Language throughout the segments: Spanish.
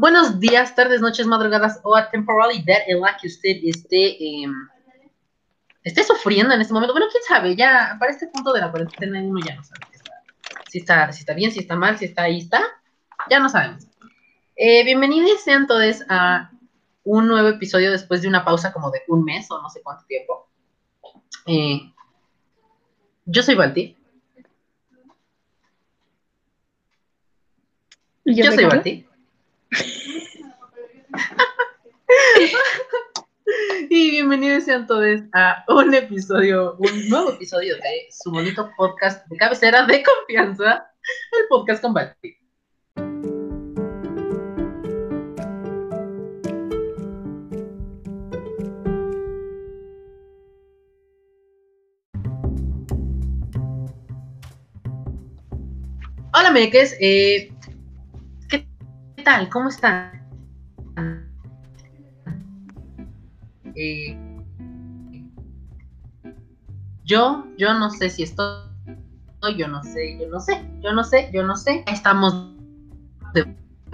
Buenos días, tardes, noches, madrugadas o a temporalidad en la que usted esté, em, esté sufriendo en este momento. Bueno, quién sabe, ya para este punto de la cuarentena uno ya no sabe si está, si está bien, si está mal, si está ahí, está, ya no sabemos. Eh, bienvenidos sean todos a un nuevo episodio después de una pausa como de un mes o no sé cuánto tiempo. Eh, yo soy Balti. Yo, soy Balti. y bienvenidos sean todos a un episodio, un nuevo episodio de su bonito podcast de cabecera de confianza, el podcast con Balti. Hola, Meques. Eh, ¿Qué tal? ¿Cómo están? Eh, yo, yo no sé si estoy, yo no sé, yo no sé, yo no sé, yo no sé. Estamos de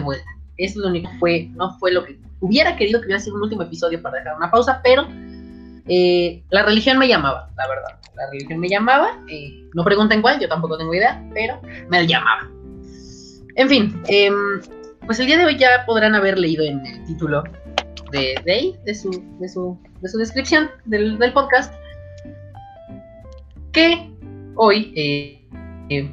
vuelta. Eso es lo único fue, no fue lo que hubiera querido que hubiera sido un último episodio para dejar una pausa, pero eh, la religión me llamaba, la verdad. La religión me llamaba. Eh, no pregunten cuál, yo tampoco tengo idea, pero me llamaba. En fin, em, pues el día de hoy ya podrán haber leído en el título de, de, de, su, de, su, de su descripción del, del podcast que hoy eh, eh,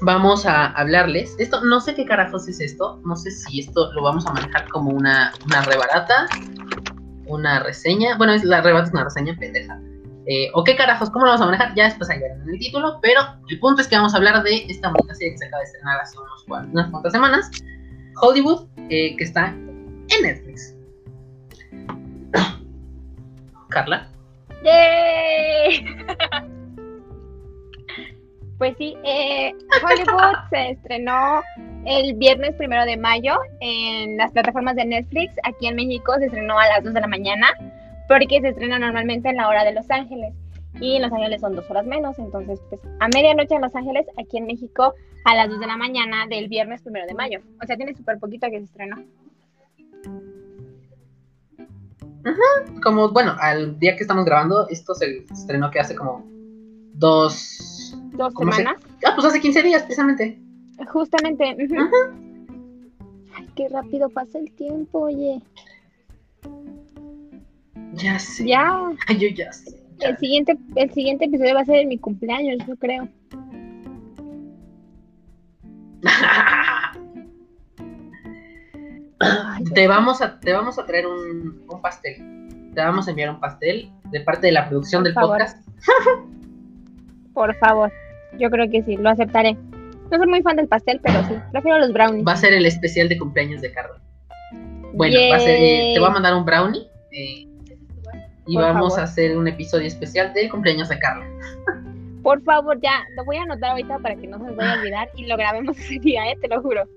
vamos a hablarles. Esto, no sé qué carajos es esto. No sé si esto lo vamos a manejar como una, una rebarata, una reseña. Bueno, es la rebarata es una reseña pendeja. Eh, o qué carajos, cómo lo vamos a manejar, ya después ahí verán en el título, pero el punto es que vamos a hablar de esta bonita serie que se acaba de estrenar hace unos, unas cuantas semanas, Hollywood, que está en Netflix. Carla. ¡Yay! pues sí, eh, Hollywood se estrenó el viernes primero de mayo en las plataformas de Netflix. Aquí en México se estrenó a las 2 de la mañana porque se estrena normalmente en la hora de Los Ángeles. Y en Los Ángeles son dos horas menos, entonces pues a medianoche en Los Ángeles, aquí en México a las 2 de la mañana del viernes primero de mayo. O sea, tiene súper poquito que se estrenó. Como, bueno, al día que estamos grabando, esto se estrenó que hace como dos... ¿Dos semanas? Ah, pues hace 15 días, precisamente. Justamente. Ay, qué rápido pasa el tiempo, oye. Ya sé. Ya. yo ya sé. El siguiente, el siguiente episodio va a ser mi cumpleaños, yo creo. te, vamos a, te vamos a traer un, pastel. Te vamos a enviar un pastel de parte de la producción del podcast. Por favor, yo creo que sí, lo aceptaré. No soy muy fan del pastel, pero sí, prefiero los brownies. Va a ser el especial de cumpleaños de Carla. Bueno, va a ser, eh, te voy a mandar un brownie eh, y vamos a hacer un episodio especial del cumpleaños de Carla. Por favor, ya, lo voy a anotar ahorita para que no se nos vaya a olvidar y lo grabemos ese día, ¿eh? te lo juro.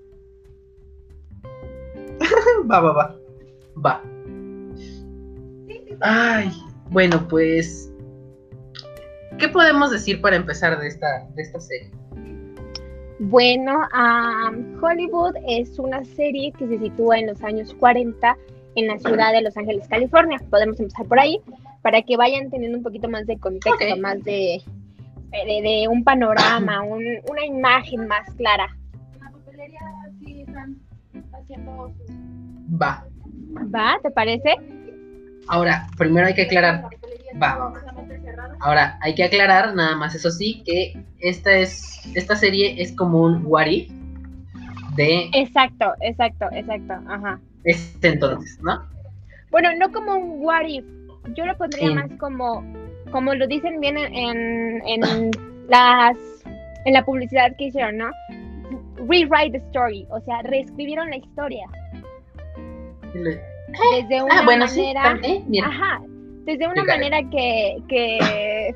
va, va, va. Va. Ay, bueno, pues. ¿Qué podemos decir para empezar de esta, de esta serie? Bueno, Hollywood es una serie que se sitúa en los años 40 en la ciudad de Los Ángeles, California. Podemos empezar por ahí para que vayan teniendo un poquito más de contexto, más de, de, un panorama, una imagen más clara. La papelería sí están haciendo Va. ¿Va? ¿Te parece? Ahora, primero hay que aclarar. Va, Ahora, hay que aclarar, nada más, eso sí, que esta es. Esta serie es como un what if de. Exacto, exacto, exacto. Ajá. Este entonces, ¿no? Bueno, no como un what if. Yo lo pondría más como. Como lo dicen bien en, en las. En la publicidad que hicieron, ¿no? Rewrite the story. O sea, reescribieron la historia. Desde ah, una manera. ajá. Desde una manera que, que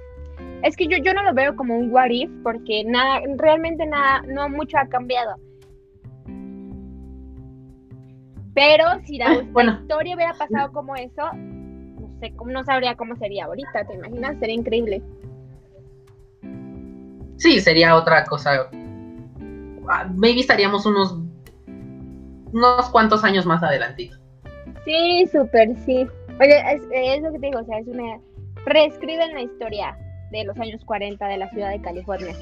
es que yo, yo no lo veo como un what if porque nada, realmente nada, no mucho ha cambiado. Pero si la, ah, historia hubiera pasado como eso, no sé, no sabría cómo sería ahorita, ¿te imaginas? Sería increíble. Sí, sería otra cosa. Ah, maybe estaríamos unos unos cuantos años más adelantito. Sí, súper, sí. Oye, es, es, lo que te digo, o sea, es una... Reescriben la historia de los años 40 de la ciudad de California.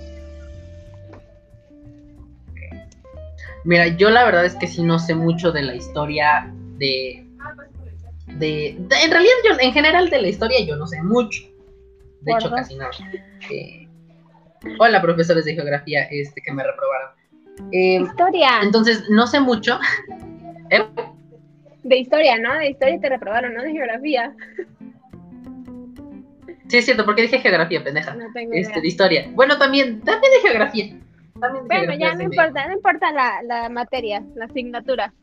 Mira, yo la verdad es que sí no sé mucho de la historia de... De, en realidad yo en general de la historia yo no sé mucho. De hecho casi nada. Eh, hola profesores de geografía este que me reprobaron. Eh, historia. entonces no sé mucho. ¿Eh? de historia no de historia te reprobaron no de geografía. Sí es cierto porque dije geografía pendeja. No tengo este, de historia. Bueno también también de geografía bueno, ya no importa, no importa la, la materia, la asignatura.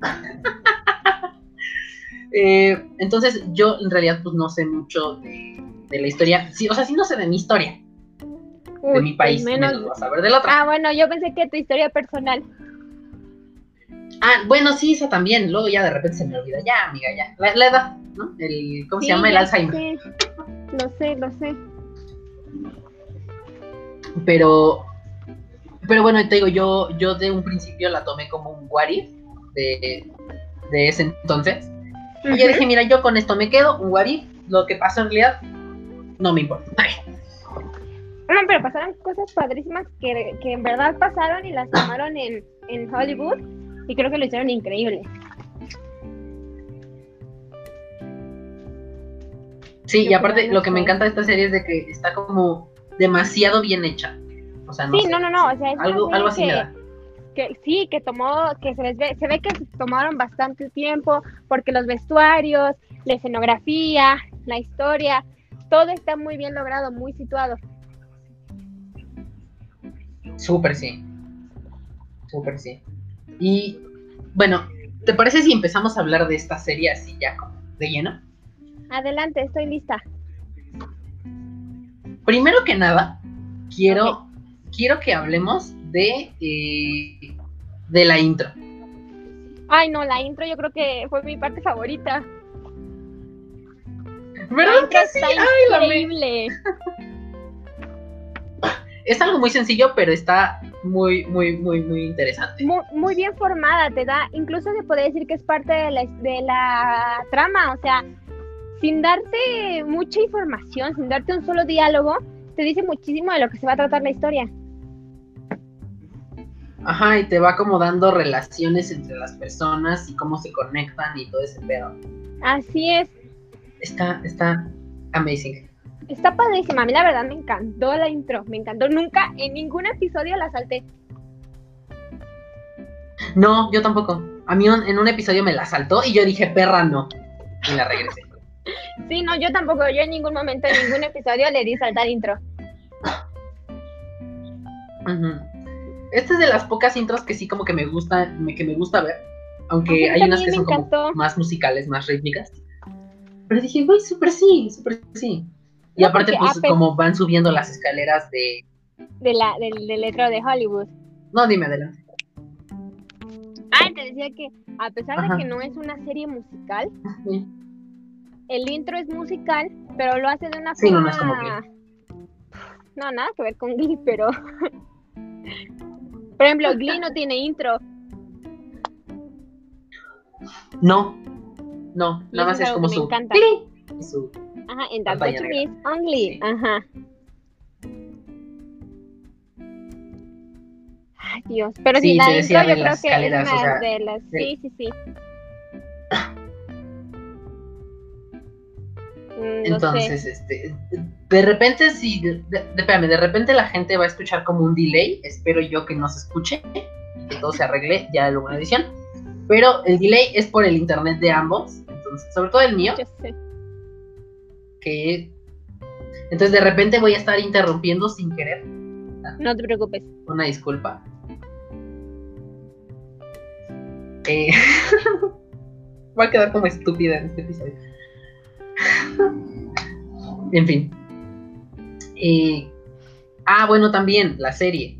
eh, entonces, yo en realidad pues no sé mucho de, la historia. Sí, o sea, sí no sé de mi historia. de mi país, menos, vas a saber de la otra. Ah, bueno, yo pensé que tu historia personal. Ah, bueno, sí, eso también. Luego ya de repente se me olvida. Ya, amiga, ya. La, edad, ¿no? El, ¿Cómo se llama? El Alzheimer. Lo sé, lo sé. Pero pero bueno, te digo, yo, yo de un principio la tomé como un what de, ese entonces. Y yo dije, mira, yo con esto me quedo, un what lo que pasó en realidad no me importa. No, pero pasaron cosas padrísimas que, en verdad pasaron y las tomaron en, en Hollywood y creo que lo hicieron increíble. Sí, y aparte lo que me encanta de esta serie es de que está como demasiado bien hecha sí, no, no, no, o sea, es algo, algo así que, sí, que tomó, que se ve, se ve que tomaron bastante tiempo porque los vestuarios, la escenografía, la historia, todo está muy bien logrado, muy situado. Súper sí, súper sí. Y bueno, ¿te parece si empezamos a hablar de esta serie así ya de lleno? Adelante, estoy lista. Primero que nada, quiero quiero que hablemos de, eh, de la intro. Ay, no, la intro yo creo que fue mi parte favorita. ¿Verdad que sí? Ay, increíble. es algo muy sencillo, pero está muy, muy, muy, muy interesante. Muy, bien formada, te da, incluso se puede decir que es parte de la, de la trama, o sea, sin darte mucha información, sin darte un solo diálogo, te dice muchísimo de lo que se va a tratar la historia. Ajá, y te va como dando relaciones entre las personas y cómo se conectan y todo ese pedo. Así es. Está, está amazing. Está padrísima. A mí la verdad me encantó la intro. Me encantó. Nunca en ningún episodio la salté. No, yo tampoco. A mí en un episodio me la saltó y yo dije, perra, no. Y la regresé. sí, no, yo tampoco. Yo en ningún momento, en ningún episodio le di saltar intro. Ajá. Esta es de las pocas intros que sí como que me gusta, que me gusta ver. Aunque hay unas que son como más musicales, más rítmicas. Pero dije, güey, súper sí, súper sí. Y aparte, pues, como van subiendo las escaleras de... De la, del, del letro de Hollywood. No, dime adelante. Ah, te decía que a pesar de que no es una serie musical, el intro es musical, pero lo hace de una sí, forma... no, no es como No, nada que ver con Glee, pero... Por ejemplo, Glee no tiene intro. No, no, nada más es, como su. Encanta. su Ajá, en That Miss on Glee. Ajá. Ay, Dios. Pero sí, la intro yo creo que es una de las. Sí, sí, sí. Mm, Entonces, este, de repente, si, de, espérame, de repente la gente va a escuchar como un delay, espero yo que no se escuche que todo se arregle ya en alguna edición, pero el delay es por el internet de ambos, entonces, sobre todo el mío, que, entonces de repente voy a estar interrumpiendo sin querer. No te preocupes. Una disculpa. Eh, voy a quedar como estúpida en este episodio. En fin. ah, bueno, también la serie.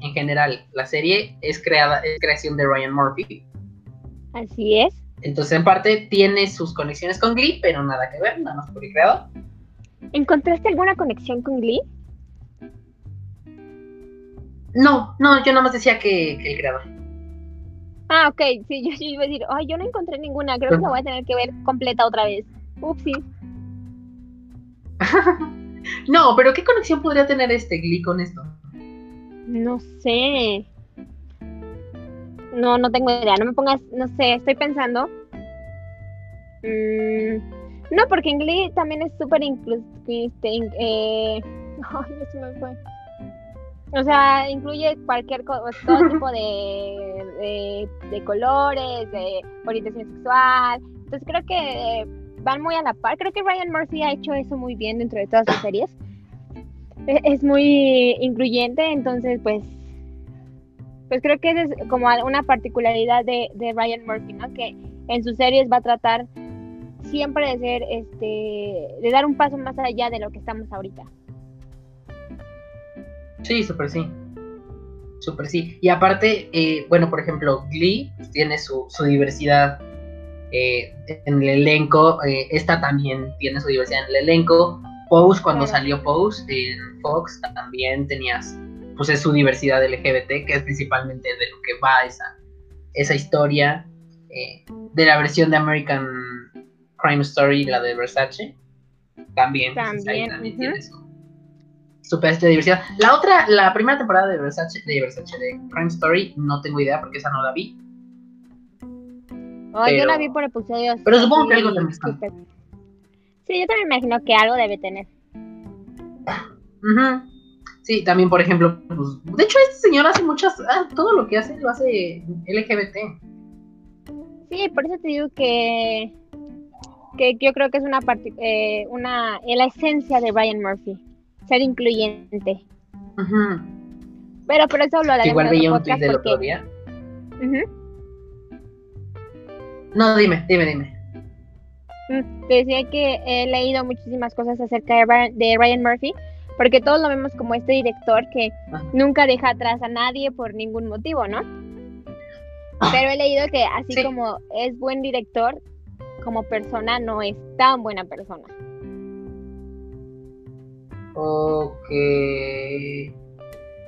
En general, la serie es creada, es creación de Ryan Murphy. Así es. Entonces, en parte, tiene sus conexiones con Glee, pero nada que ver, nada más por el creador. ¿Encontraste alguna conexión con Glee? No, no, yo nada más decía que, el creador. Ah, ok, sí, yo, iba a decir, ay, yo no encontré ninguna, creo que la voy a tener que ver completa otra vez. Upsi. no, pero ¿qué conexión podría tener este Glee con esto? No sé. No, no tengo idea. No me pongas, no sé, estoy pensando. Mm, no, porque en Glee también es súper inclusivo. Este, eh, ay, se me fue. O sea, incluye cualquier todo tipo de, de, colores, de orientación sexual. Entonces creo que van muy a la par. Creo que Ryan Murphy ha hecho eso muy bien dentro de todas sus series. E, es muy incluyente, entonces pues pues creo que esa es como una particularidad de, de Ryan Murphy, ¿no? Que en sus series va a tratar siempre de ser, este, de dar un paso más allá de lo que estamos ahorita. Sí, súper sí. Súper sí. Y aparte, eh, bueno, por ejemplo, Glee tiene su, diversidad eh, en el elenco. Eh, esta también tiene su diversidad en el elenco. Pose, cuando salió Pose en Fox, también tenías, pues es su diversidad LGBT, que es principalmente de lo que va esa, esa historia. de la versión de American Crime Story, la de Versace. También, pues, también, también tiene su, super diversidad. La otra, la primera temporada de Versace, de Versace, de Crime Story, no tengo idea porque esa no la vi. Oh, yo la vi por episodios. Pero supongo que algo también Sí, yo también imagino que algo debe tener. Sí, también, por ejemplo, pues, de hecho, este señor hace muchas. Ah, todo lo que hace lo hace LGBT. Sí, por eso te digo que. que yo creo que es una parte. Eh, una. la esencia de Brian Murphy ser incluyente. Pero por eso lo Igual veía un tweet del otro día. No, dime, dime, dime. Mm, decía que he leído muchísimas cosas acerca de Ryan, Murphy, porque todos lo vemos como este director que ah. nunca deja atrás a nadie por ningún motivo, ¿no? Ah. Pero he leído que así como es buen director, como persona no es tan buena persona. Ok.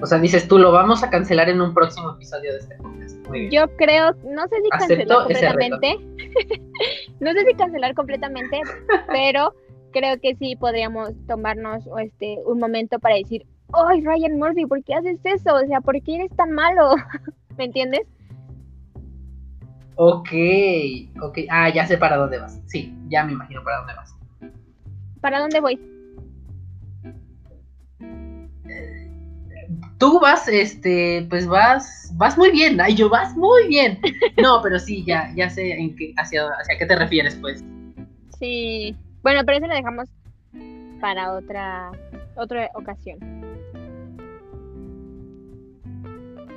O sea, dices tú, lo vamos a cancelar en un próximo episodio de este podcast. Yo creo, no sé si cancelar completamente. no sé si cancelar completamente, pero creo que sí podríamos tomarnos este un momento para decir, ¡ay, Ryan Murphy, ¿por qué haces eso? O sea, ¿por qué eres tan malo? ¿Me entiendes? Ok, ok. Ah, ya sé para dónde vas. Sí, ya me imagino para dónde vas. ¿Para dónde voy? Tú vas, este, pues vas, vas muy bien, ay, yo vas muy bien. No, pero sí, ya, ya sé en qué, hacia, hacia qué te refieres, pues. Sí, bueno, pero eso lo dejamos para otra, otra ocasión.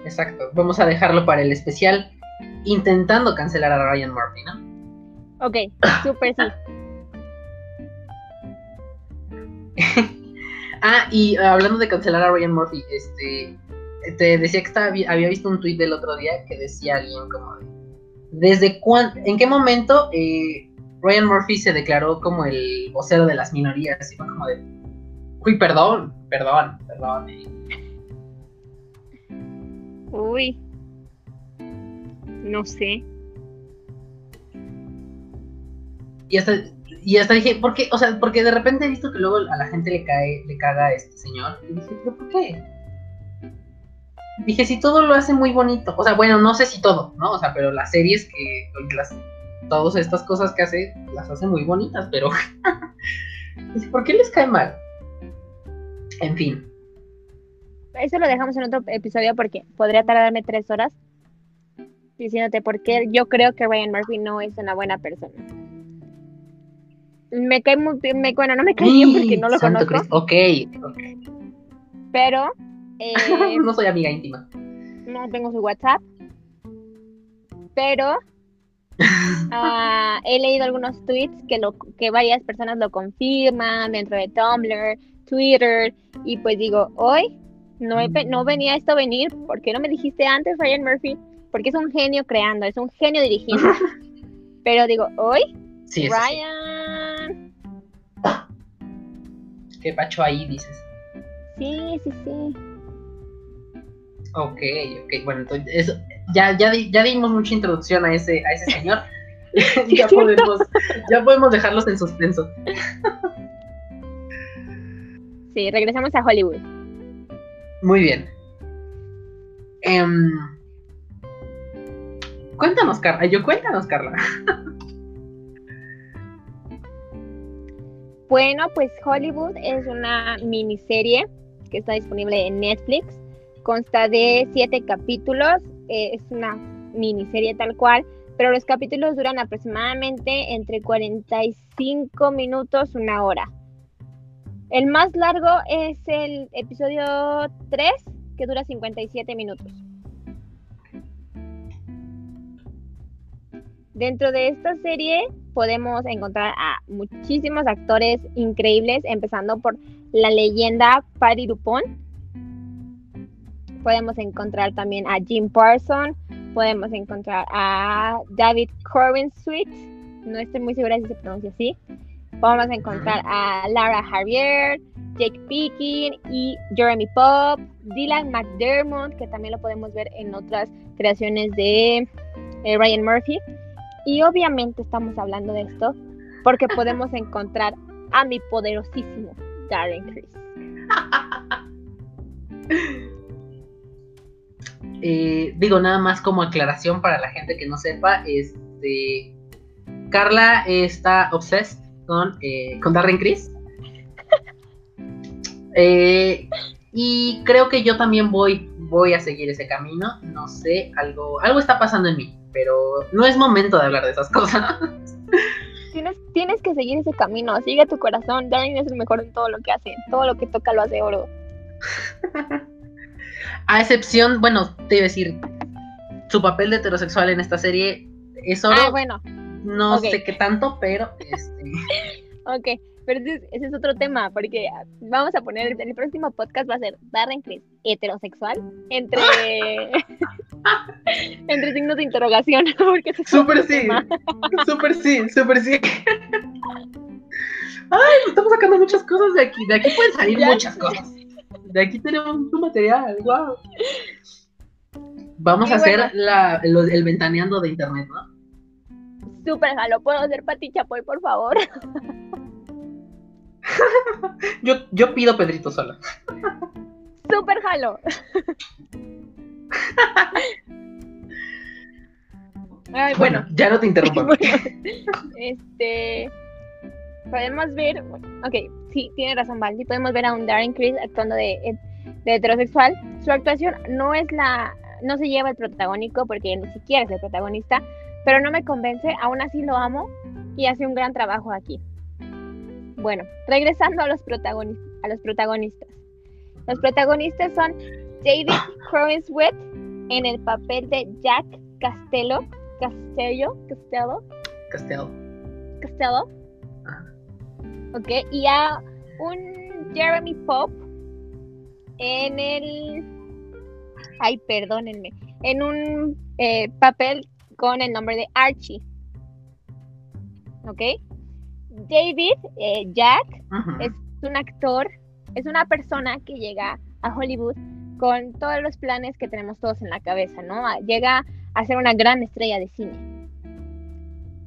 Exacto, vamos a dejarlo para el especial intentando cancelar a Ryan Murphy, ¿no? Ok, súper sí. Ah, y ah, hablando de cancelar a Ryan Murphy, este, te decía que estaba, había visto un tuit del otro día que decía alguien como de, ¿desde cuándo, en qué momento eh, Ryan Murphy se declaró como el vocero de las minorías? Y fue como de, uy, perdón, perdón, perdón. Uy, no sé. Y hasta y hasta dije, ¿por qué? O sea, porque de repente he visto que luego a la gente le cae, le caga a este señor. Y dije, ¿pero por qué? Dije, si todo lo hace muy bonito. O sea, bueno, no sé si todo, ¿no? O sea, pero las series que, las, todas estas cosas que hace, las hace muy bonitas, pero... ¿por qué les cae mal? En fin. Eso lo dejamos en otro episodio porque podría tardarme tres horas diciéndote por qué yo creo que Ryan Murphy no es una buena persona me cae muy me, bueno, no me cae bien porque no lo conozco. Ok, Pero. Eh, no soy amiga íntima. No tengo su WhatsApp. Pero. Ah, he leído algunos tweets que, lo, que varias personas lo confirman dentro de Tumblr, Twitter. Y pues digo, hoy no, no venía esto a venir. ¿Por qué no me dijiste antes, Ryan Murphy? Porque es un genio creando, es un genio dirigiendo. Pero digo, hoy, Ryan. ¿Qué pacho ahí dices? Sí, sí, sí. Ok, ok. Bueno, entonces ya, ya, ya dimos mucha introducción a ese, a ese señor. ya, podemos, ya podemos dejarlos en suspenso. sí, regresamos a Hollywood. Muy bien. Em, cuéntanos, Carla. Yo cuéntanos, Carla. bueno, pues Hollywood es una miniserie que está disponible en Netflix. Consta de siete capítulos. Eh, es una miniserie tal cual pero los capítulos duran aproximadamente entre 45 minutos, una hora. El más largo es el episodio 3, que dura 57 minutos. Dentro de esta serie podemos encontrar a muchísimos actores increíbles, empezando por la leyenda Patty Dupont. Podemos encontrar también a Jim Parsons, podemos encontrar a David Corbin Sweet, no estoy muy segura si se pronuncia así. Podemos encontrar a Lara Javier, Jake Pickin y Jeremy Pop, Dylan McDermott, que también lo podemos ver en otras creaciones de eh, Ryan Murphy. Y obviamente estamos hablando de esto porque podemos encontrar a mi poderosísimo Darren Criss. Eh, digo, nada más como aclaración para la gente que no sepa, este, Carla está obsessed con, eh, con Darren Criss. Eh, y creo que yo también voy, voy a seguir ese camino. No sé, algo, algo está pasando en mí, pero no es momento de hablar de esas cosas. Tienes, tienes que seguir ese camino, sigue tu corazón. Darren es el mejor en todo lo que hace, todo lo que toca lo hace oro. A excepción, bueno, te iba a decir, su papel de heterosexual en esta serie es oro. Ah, bueno. No sé qué tanto, pero este. Ok, pero ese, es otro tema, porque vamos a poner, el próximo podcast va a ser Darren Criss, heterosexual, entre, entre signos de interrogación, porque Súper sí, súper sí, súper sí. Ay, estamos sacando muchas cosas de aquí, de aquí pueden salir muchas cosas. De aquí tenemos un material, wow. Vamos a hacer el ventaneando de internet, ¿no? Súper jalo, ¿puedo hacer Pati Chapoy, por favor? yo, yo pido Pedrito sola. Súper jalo. bueno, ya no te interrumpo. este podemos ver, ok, sí, tiene razón Valdi, podemos ver a un Darren Criss actuando de, heterosexual. Su actuación no es la, no se lleva el protagónico porque ni siquiera es el protagonista, pero no me convence, aún así lo amo y hace un gran trabajo aquí. Bueno, regresando a los, protagonistas, a los protagonistas. Los protagonistas son David Crowensweet en el papel de Jack Castello, Castello, Castello, Castello, Castello ¿ok? Y a un Jeremy Pop en el... Ay, perdónenme. En un eh, papel con el nombre de Archie. ¿Ok? David eh, Jack es un actor, es una persona que llega a Hollywood con todos los planes que tenemos todos en la cabeza, ¿no? Llega a ser una gran estrella de cine.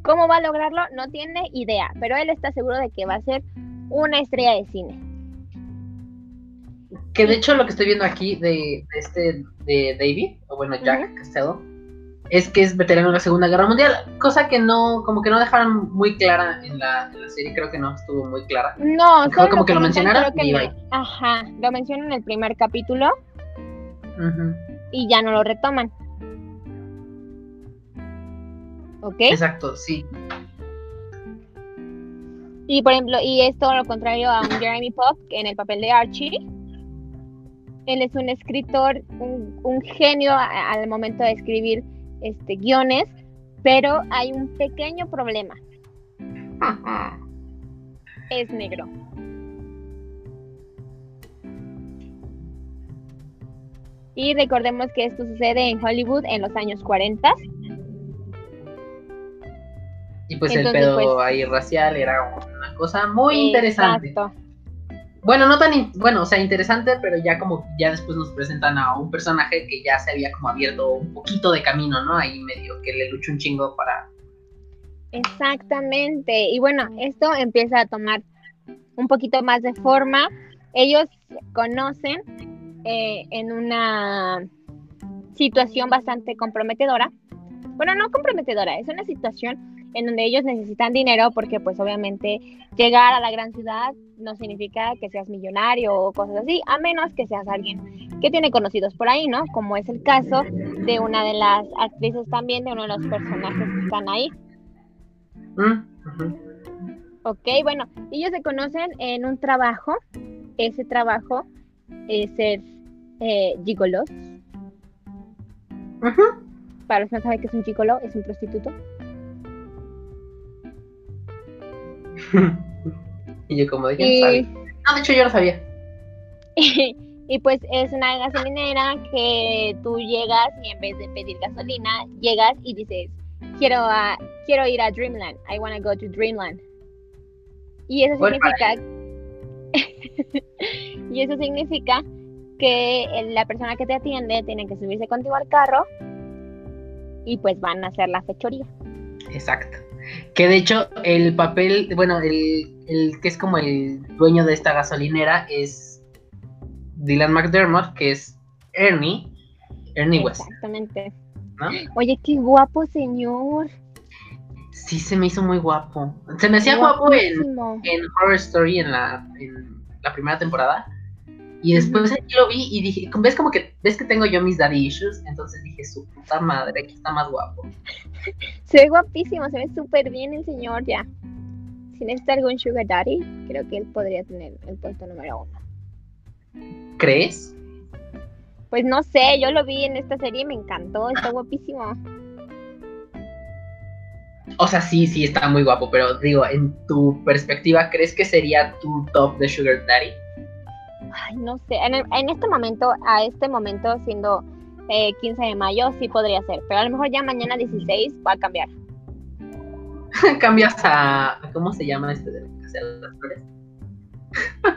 ¿Cómo va a lograrlo? No tiene idea, pero él está seguro de que va a ser una estrella de cine. Que de hecho lo que estoy viendo aquí de, este de David, o bueno, Jack Castello, es que es veterano de la Segunda Guerra Mundial, cosa que no, como que no dejaron muy clara en la, serie, creo que no estuvo muy clara. No, solo como que lo mencionaron y Ajá, lo mencionan en el primer capítulo y ya no lo retoman. ¿Ok? Exacto, sí. Y por ejemplo, y es todo lo contrario a un Jeremy Pop en el papel de Archie. Él es un escritor, un, genio al momento de escribir este, guiones, pero hay un pequeño problema. es negro. Y recordemos que esto sucede en Hollywood en los años 40 y pues el pedo pues ahí racial era una cosa muy interesante. Bueno, no tan, bueno, o sea, interesante, pero ya como ya después nos presentan a un personaje que ya se había como abierto un poquito de camino, ¿no? Ahí medio que le luchó un chingo para... Exactamente. Y bueno, esto empieza a tomar un poquito más de forma. Ellos conocen eh, en una situación bastante comprometedora. Bueno, no comprometedora, es una situación en donde ellos necesitan dinero porque pues obviamente llegar a la gran ciudad no significa que seas millonario o cosas así, a menos que seas alguien que tiene conocidos por ahí, ¿no? Como es el caso de una de las actrices también, de uno de los personajes que están ahí. ¿Mm? Ok, bueno, ellos se conocen en un trabajo. Ese trabajo es ser eh, gigolos. Para los que no saben qué es un gigolo, es un prostituto. y yo como dije, Y, sabía. No, de hecho yo lo sabía. y pues es una gasolinera que tú llegas y en vez de pedir gasolina, llegas y dices, quiero, a- quiero ir a Dreamland. I want to go to Dreamland. Y eso significa... y eso significa que la persona que te atiende tiene que subirse contigo al carro y pues van a hacer la fechoría. Exacto. Que de hecho el papel, bueno, el, el que es como el dueño de esta gasolinera es Dylan McDermott, que es Ernie, Ernie West, Exactamente. ¿no? Oye, qué guapo señor. Sí, se me hizo muy guapo. Se me hacía guapo en, en Horror Story en la, en la primera temporada. Y después aquí lo vi y dije, ves como que, ves que tengo yo mis daddy issues, entonces dije, su puta madre, aquí está más guapo. Se ve guapísimo, se ve súper bien el señor ya. Si necesita algún sugar daddy, creo que él podría tener el puesto número uno. ¿Crees? Pues no sé, yo lo vi en esta serie y me encantó, está guapísimo. O sea, sí, sí, está muy guapo, pero digo, en tu perspectiva, ¿crees que sería tu top de Sugar Daddy? Ay, no sé, en, el- en este momento, a este momento, siendo eh, 15 de mayo, sí podría ser, pero a lo mejor ya mañana 16 va a cambiar. Cambias a, ¿Cómo se llama este de las Flores?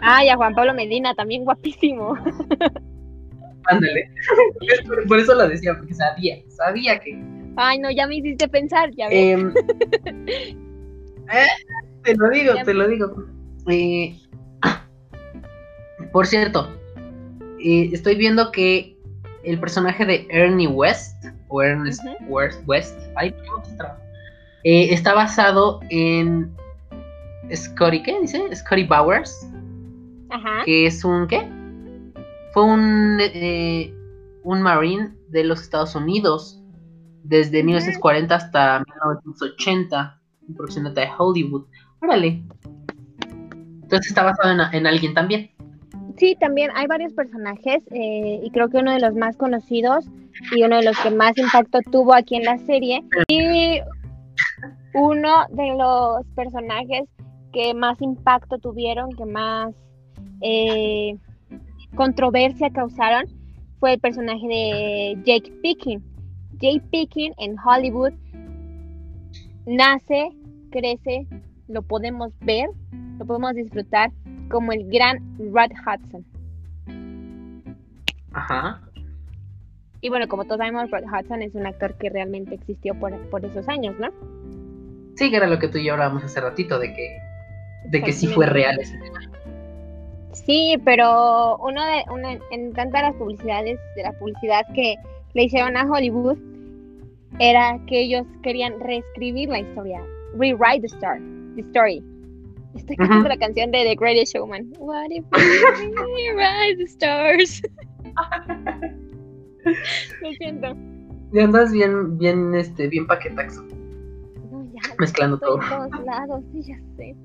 Ay, a Juan Pablo Medina, también guapísimo. Ándale. por, por eso lo decía, porque sabía, sabía que. Ay, no, ya me hiciste pensar, ya ves. Em, eh, te lo digo, Ya. te lo digo. Eh, por cierto, eh, estoy viendo que el personaje de Ernie West, o Ernest Ujú. West, West, ay. Eh, está basado en Scotty, ¿qué dice? Scotty Bowers, que es un, ¿qué? Fue un, eh, un marine de los Estados Unidos desde Ujú. 1940 hasta 1980, un profesional de Hollywood. Órale. Entonces está basado en, en alguien también. Sí, también hay varios personajes eh, y creo que uno de los más conocidos y uno de los que más impacto tuvo aquí en la serie y uno de los personajes que más impacto tuvieron, que más eh, controversia causaron fue el personaje de Jake Picking. Jake Picking en Hollywood nace, crece, lo podemos ver, lo podemos disfrutar como el gran Rod Hudson. Ajá. Y bueno, como todos sabemos, Rod Hudson es un actor que realmente existió por, por esos años, ¿no? Sí, que era lo que tú y yo hablábamos hace ratito, de que, de que sí fue real ese tema. Sí, pero uno de una, en tantas las publicidades de la publicidad que le hicieron a Hollywood era que ellos querían reescribir la historia, rewrite the story. The story. Estoy Ujú. cantando la canción de The Greatest Showman. What if we rewrite the stars? Lo siento. Y andas bien, bien, este, bien paquetaxo, No, ya, mezclando todo. en todos lados, sí, ya sé.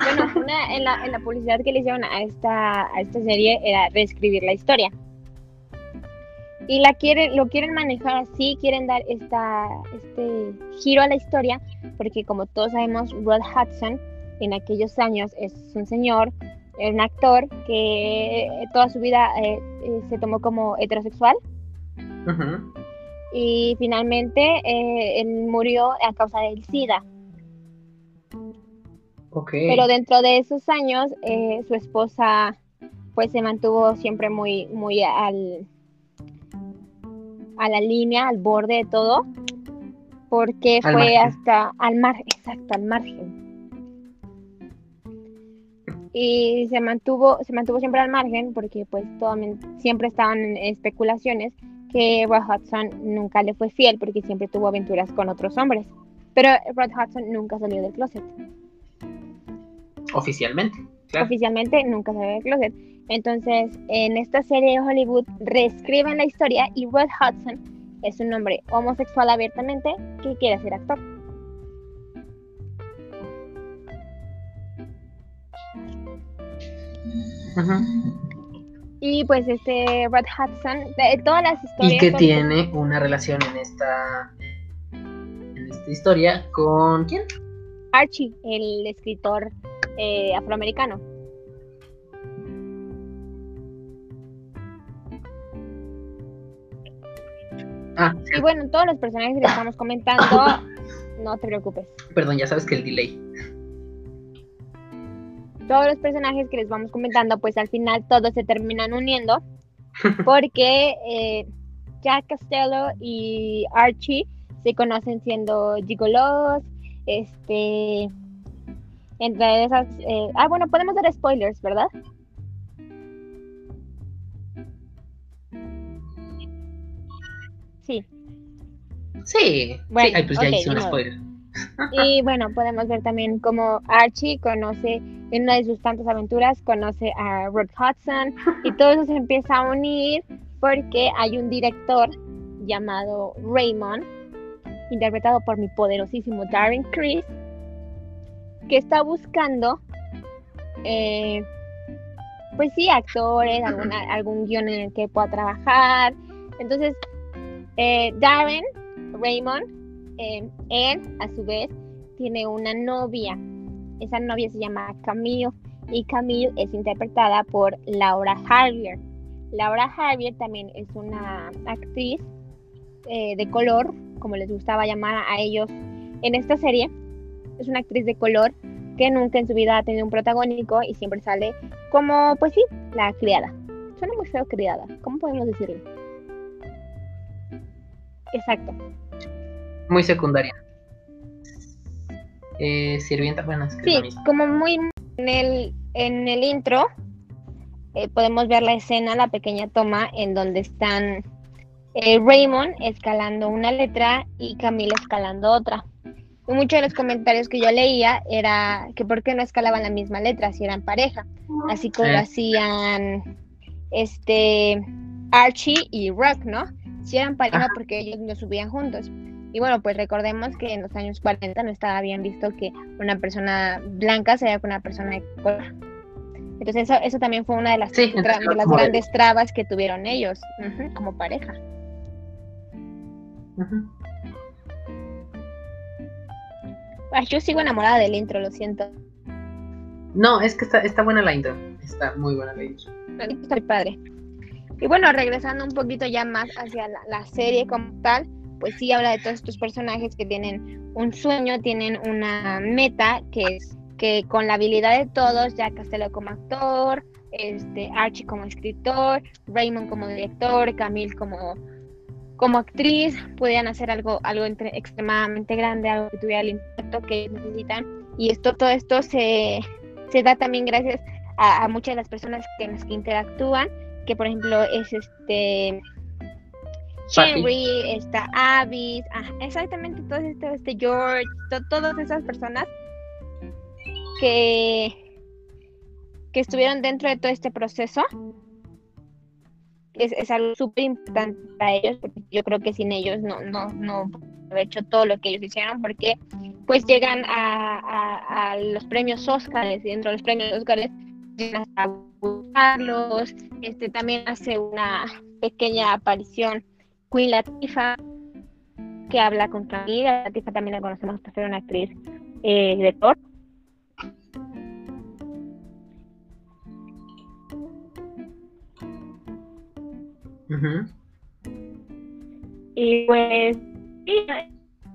Bueno, una, en, la, en la publicidad que le hicieron a esta, a esta serie era reescribir la historia. Y la quieren, lo quieren manejar así, quieren dar esta, este giro a la historia, porque como todos sabemos, Rod Hudson en aquellos años es un señor, un actor que toda su vida eh, eh, se tomó como heterosexual. Y finalmente eh, él murió a causa del SIDA. Pero dentro de esos años, eh, su esposa pues se mantuvo siempre muy, muy al, a la línea, al borde de todo, porque fue hasta al margen, exacto, al margen. Y se mantuvo, se mantuvo siempre al margen porque pues todo, siempre estaban en especulaciones que Rod Hudson nunca le fue fiel porque siempre tuvo aventuras con otros hombres. Pero Rod Hudson nunca salió del closet. Oficialmente. Oficialmente nunca salió del closet. Entonces, en esta serie de Hollywood reescriben la historia y Rod Hudson es un hombre homosexual abiertamente que quiere ser actor. Y pues este Rod Hudson, de todas las historias. Y que tiene una relación en esta, en esta historia con quién? Archie, el escritor eh, afroamericano. Ah, Y bueno, todos los personajes que estamos comentando, no te preocupes. Perdón, ya sabes que el delay. Todos los personajes que les vamos comentando, pues al final todos se terminan uniendo, porque eh, Jack Costello y Archie se conocen siendo gigolos, este, entre esas, eh, ah bueno, podemos dar spoilers, ¿verdad? Sí. Sí, bueno, sí. pues ya hice un spoiler. Y bueno, podemos ver también cómo Archie conoce, en una de sus tantas aventuras, conoce a Rod Hudson y todo eso se empieza a unir porque hay un director llamado Raymond, interpretado por mi poderosísimo Darren Criss, que está buscando, eh, pues sí, actores, algún guion en el que pueda trabajar. Entonces, eh, Darren, Raymond, eh, él a su vez tiene una novia. Esa novia se llama Camille y Camille es interpretada por Laura Harrier. Laura Harrier también es una actriz eh, de color, como les gustaba llamar a ellos en esta serie. Es una actriz de color que nunca en su vida ha tenido un protagónico y siempre sale como, pues sí, la criada. Suena muy feo criada, ¿cómo podemos decirlo? Exacto. Muy secundaria. Eh, sirvienta, buenas. Sí, como muy en el, en el intro eh, podemos ver la escena, la pequeña toma en donde están eh, Raymond escalando una letra y Camila escalando otra. Y muchos de los comentarios que yo leía era que por qué no escalaban la misma letra si eran pareja, así como lo hacían este Archie y Rock, ¿no? Si eran pareja porque ellos no subían juntos. Y bueno, pues recordemos que en los años 40 no estaba bien visto que una persona blanca se vea con una persona de color. Entonces eso, eso también fue una de las, de las grandes trabas que tuvieron ellos como pareja. yo sigo enamorada del intro, lo siento. No, es que está, está buena la intro. Está muy buena la intro. Estoy padre. Y bueno, regresando un poquito ya más hacia la, serie como tal, pues sí habla de todos estos personajes que tienen un sueño, tienen una meta, que es que con la habilidad de todos, ya Castelo como actor, este, Archie como escritor, Raymond como director, Camille como, como actriz, podían hacer algo, algo entre, extremadamente grande, algo que tuviera el impacto que necesitan. Y esto, todo esto se, se da también gracias a, muchas de las personas que, las que interactúan que por ejemplo es este Henry, está Avis, exactamente todo esto, este George, todas esas personas que, que estuvieron dentro de todo este proceso. Es, es algo súper importante para ellos, porque yo creo que sin ellos no, no, no haber hecho todo lo que ellos hicieron, porque pues llegan a, a, a los premios Oscars y dentro de los premios Oscars a buscarlos. Este también hace una pequeña aparición Queen Latifah que habla con Camila. Latifah también la conocemos por ser una actriz eh, de Thor. Y pues sí,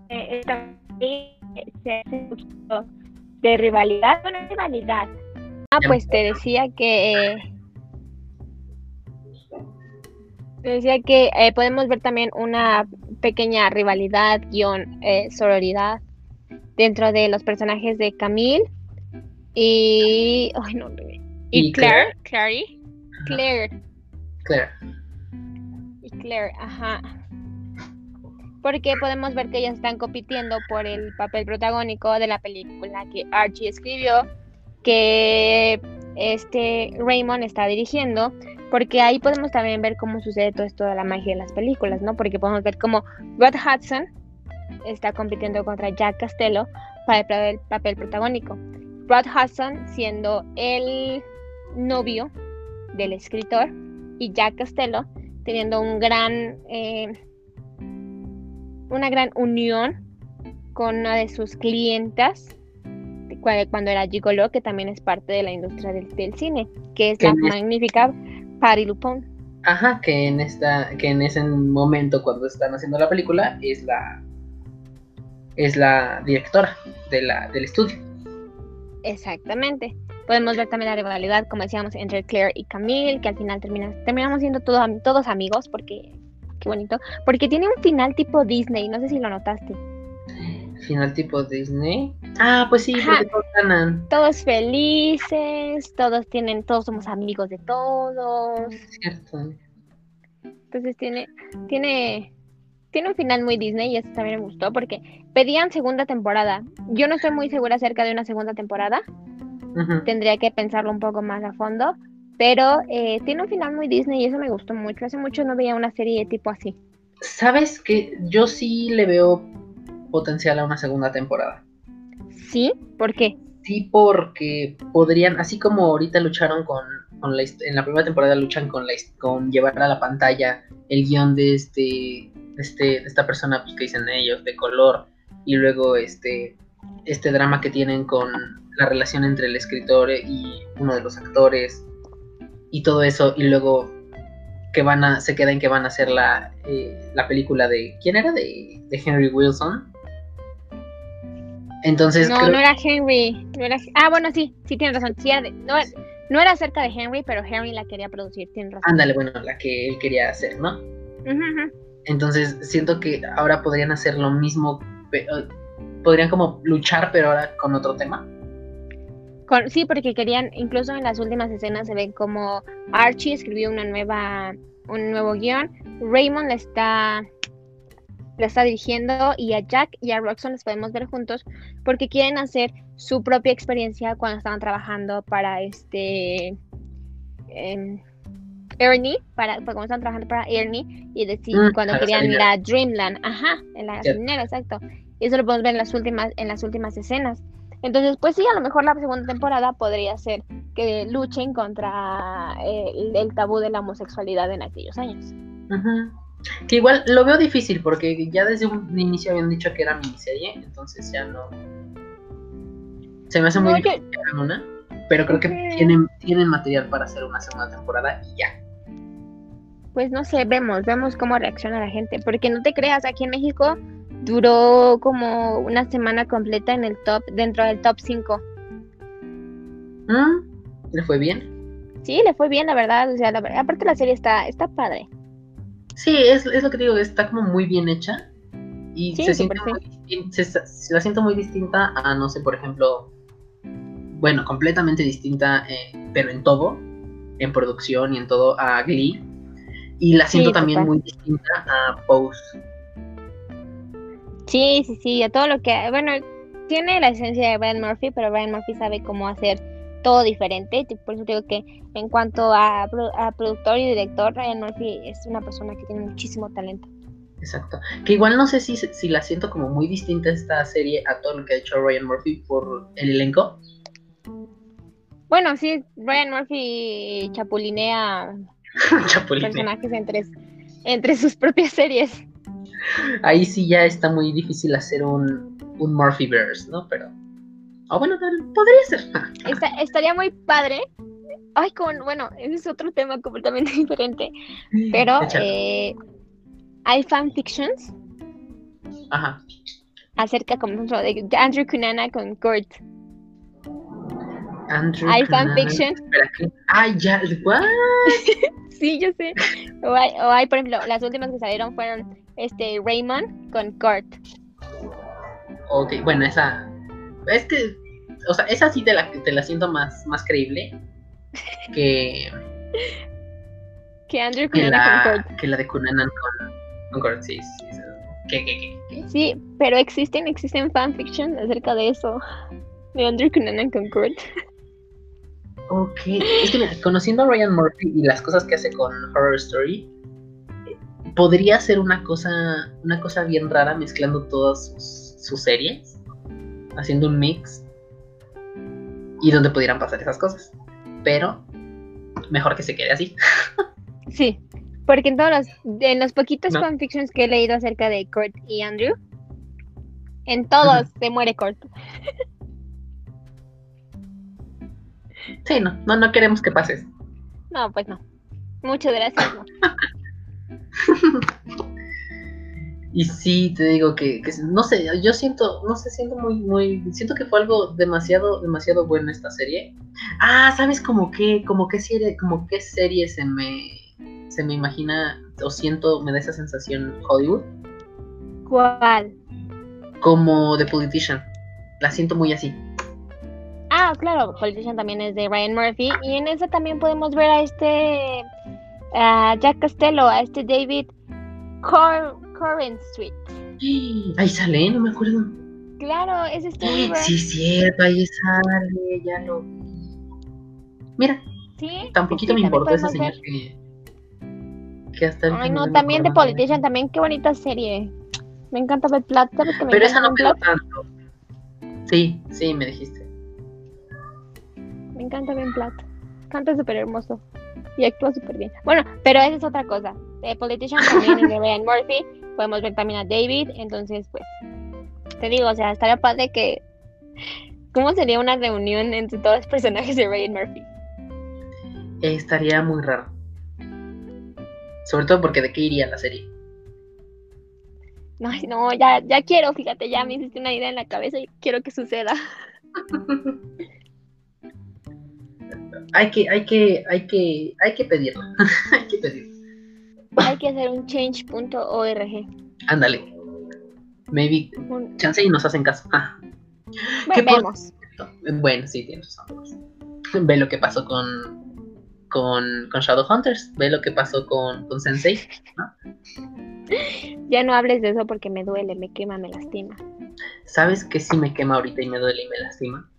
eh, se hace de rivalidad, bueno, rivalidad. Ah, pues te decía que te decía que eh, podemos ver también una pequeña rivalidad, guion, eh, sororidad dentro de los personajes de Camille y. Ay, no, y, Claire. Claire. Claire. Claire. Y Claire, ajá. Porque podemos ver que ellas están compitiendo por el papel protagónico de la película que Archie escribió, que este Raymond está dirigiendo, porque ahí podemos también ver cómo sucede todo esto de la magia de las películas, ¿no? Porque podemos ver cómo Rod Hudson está compitiendo contra Jack Castello para el papel protagónico. Rod Hudson siendo el novio del escritor y Jack Castello teniendo un gran eh, una gran unión con una de sus clientas cuando era Gigolo, que también es parte de la industria del, cine, que es la magnífica Patty Lupone. Ajá, que en esta, que en ese momento cuando están haciendo la película es la es la directora de la, del estudio. Exactamente. Podemos ver también la rivalidad, como decíamos, entre Claire y Camille, que al final termina, terminamos siendo todos amigos, porque, qué bonito, porque tiene un final tipo Disney, no sé si lo notaste. Final tipo Disney. Ah, pues sí, porque todos ganan. Todos felices, todos tienen, todos somos amigos de todos. Cierto. Entonces tiene, tiene, tiene un final muy Disney y eso también me gustó porque pedían segunda temporada. Yo no estoy muy segura acerca de una segunda temporada. Tendría que pensarlo un poco más a fondo. Pero eh, tiene un final muy Disney y eso me gustó mucho. Hace mucho no veía una serie de tipo así. ¿Sabes que Yo sí le veo potencial a una segunda temporada. ¿Sí? ¿Por qué? Sí, porque podrían, así como ahorita lucharon con, con la, en la primera temporada luchan con, la, con llevar a la pantalla el guion de este, este de esta persona pues, que dicen ellos, de color, y luego este, este drama que tienen con la relación entre el escritor y uno de los actores, y todo eso, y luego que van a, se queda en que van a hacer la, eh, la película de, ¿quién era? De, de Henry Wilson entonces. No, no era Henry. Ah, bueno, sí, sí tienes razón. no, no, era acerca de Henry, pero Henry la quería producir, tienes razón. Ándale, bueno, la que él quería hacer, ¿no? Entonces, siento que ahora podrían hacer lo mismo. Podrían como luchar, pero ahora con otro tema. sí, porque querían, incluso en las últimas escenas se ve como Archie escribió una nueva, un nuevo guion. Raymond le está la está dirigiendo y a Jack y a Roxanne les podemos ver juntos porque quieren hacer su propia experiencia cuando estaban trabajando para este em, Ernie, para, cuando estaban trabajando para Ernie y decir mm, cuando querían ir a Dreamland, ajá, en la gasolinera, exacto. Y eso lo podemos ver en las últimas, en las últimas escenas. Entonces, pues sí, a lo mejor la segunda temporada podría ser que luchen contra el, el tabú de la homosexualidad en aquellos años. Ajá. Que igual lo veo difícil porque ya desde un inicio habían dicho que era miniserie, entonces ya no. Se me hace muy difícil que una, pero creo que tienen, tienen material para hacer una segunda temporada y ya. Pues no sé, vemos, vemos cómo reacciona la gente, porque no te creas, aquí en México duró como una semana completa en el top, dentro del top 5. ¿Mm? ¿Le fue bien? Sí, le fue bien, la verdad, o sea, la, aparte la serie está, está padre. Sí, es, lo que digo, está como muy bien hecha. Y se siente muy, se, la siento muy distinta a, no sé, por ejemplo, bueno, completamente distinta, eh, pero en todo, en producción y en todo, a Glee. Y la siento también muy distinta a Pose. Sí, sí, sí, a todo lo que, bueno, tiene la esencia de Brian Murphy, pero Brian Murphy sabe cómo hacer todo diferente. Por eso digo que en cuanto a, productor y director, Ryan Murphy es una persona que tiene muchísimo talento. Exacto. Que igual no sé si, si la siento como muy distinta esta serie a todo lo que ha hecho Ryan Murphy por el elenco. Bueno, sí, Ryan Murphy chapulinea, personajes entre, entre sus propias series. Ahí sí ya está muy difícil hacer un, un Murphyverse, ¿no? Pero Ah, bueno, podría ser. estaría muy padre. Ay, con, bueno, ese es otro tema completamente diferente. Pero eh, hay fanfictions. Ajá. Acerca, como de Andrew Cunana con Kurt. Andrew Hay fanfiction. Ay, ya, ¿what? Sí, yo sé. O hay, o hay, por ejemplo, las últimas que salieron fueron este Raymond con Kurt. Ok, bueno, esa. Es que. O sea, esa sí te la, te la siento más, más creíble que, Que Andrew que, con la, que la de Cunanan con, con Kurt. Sí, sí, sí. ¿Qué, qué, qué, qué? Sí, pero existen, existen fanfiction acerca de eso. De Andrew Cunanan con Kurt. Ok. Es que mira, conociendo a Ryan Murphy y las cosas que hace con Horror Story, podría ser una cosa, una cosa bien rara mezclando todas sus, sus series, haciendo un mix y donde pudieran pasar esas cosas. Pero mejor que se quede así. Sí, porque en todos los, en los poquitos No. fanfictions que he leído acerca de Kurt y Andrew, en todos se muere Kurt. Sí, no, no, no queremos que pases. No, pues no. Muchas gracias. no. Y sí, te digo que, que no sé, yo siento, no sé, siento muy, muy, siento que fue algo demasiado, demasiado bueno esta serie. Ah, ¿sabes como qué, como qué serie, como qué serie se me, se me imagina o siento, me da esa sensación Hollywood? ¿Cuál? Como The Politician. La siento muy así. Ah, claro, Politician también es de Ryan Murphy. Y en esa también podemos ver a este a Jack Costello, a este David Cor Corrin Street. Ahí sale, no me acuerdo. Claro, es este libro. Sí, cierto, ahí sale, ya lo vi. Mira, Sí, tan poquito sí, me importó esa ver. que, que hasta el Ay, no, también de. Politician, también qué bonita serie. Me encanta ver Plot, ¿sabes que me Pero esa no Platt? tanto. Sí, sí, me dijiste. Me encanta Ben Platt. Canta súper hermoso. Y actúa súper bien. Bueno, pero esa es otra cosa. The Politician también es de Ryan Murphy. Podemos ver también a David. Entonces, pues, te digo, o sea, estaría padre que. ¿Cómo sería una reunión entre todos los personajes de Ryan Murphy? Estaría muy raro. Sobre todo porque de qué iría la serie. No, no, ya, ya quiero, fíjate, ya me hiciste una idea en la cabeza y quiero que suceda. Hay que, hay que, hay que, hay que pedirlo. hay que pedirlo. Hay que hacer un change.org. Ándale. Maybe Un... chance y nos hacen caso. Ah, Bueno, vemos. Bueno, sí, tienes razón. Ve lo que pasó con, con, con Shadowhunters. Ve lo que pasó con, con Sensei. Ya no hables de eso porque me duele, me quema, me lastima. ¿Sabes que sí me quema ahorita y me duele y me lastima?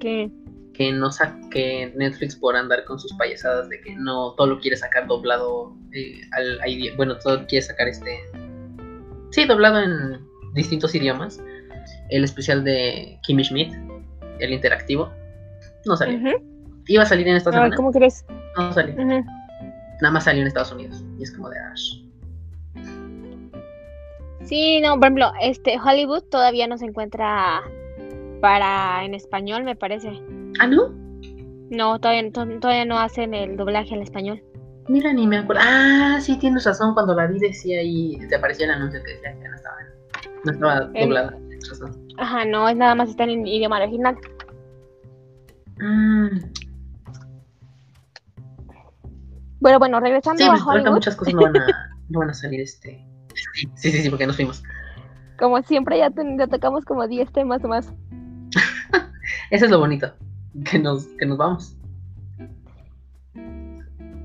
¿Qué? Que no saque Netflix por andar con sus payasadas de que no todo lo quiere sacar doblado eh, al, bueno todo quiere sacar este sí doblado en distintos idiomas el especial de Kimmy Schmidt el interactivo no salió. Iba a salir en esta Ay, semana ¿Cómo crees? no salió. Nada más salió en Estados Unidos y es como de Ash Sí, no, por ejemplo, este Hollywood todavía no se encuentra para en español, me parece. Ah no No, todavía, to- todavía no hacen el doblaje al español. mira ni me acuerdo ah sí tienes razón cuando la vi decía ahí te aparecía el anuncio que decía que no estaba no estaba doblada tienes razón. Ajá, no, es nada más está en idioma original. Mm. Bueno, bueno, regresando Sí, a pues, Hollywood, muchas cosas no van a, no van a salir este. Sí, sí, sí, porque nos fuimos. como siempre ya, ya tocamos como 10 temas más. Eso es lo bonito, que nos, que nos vamos.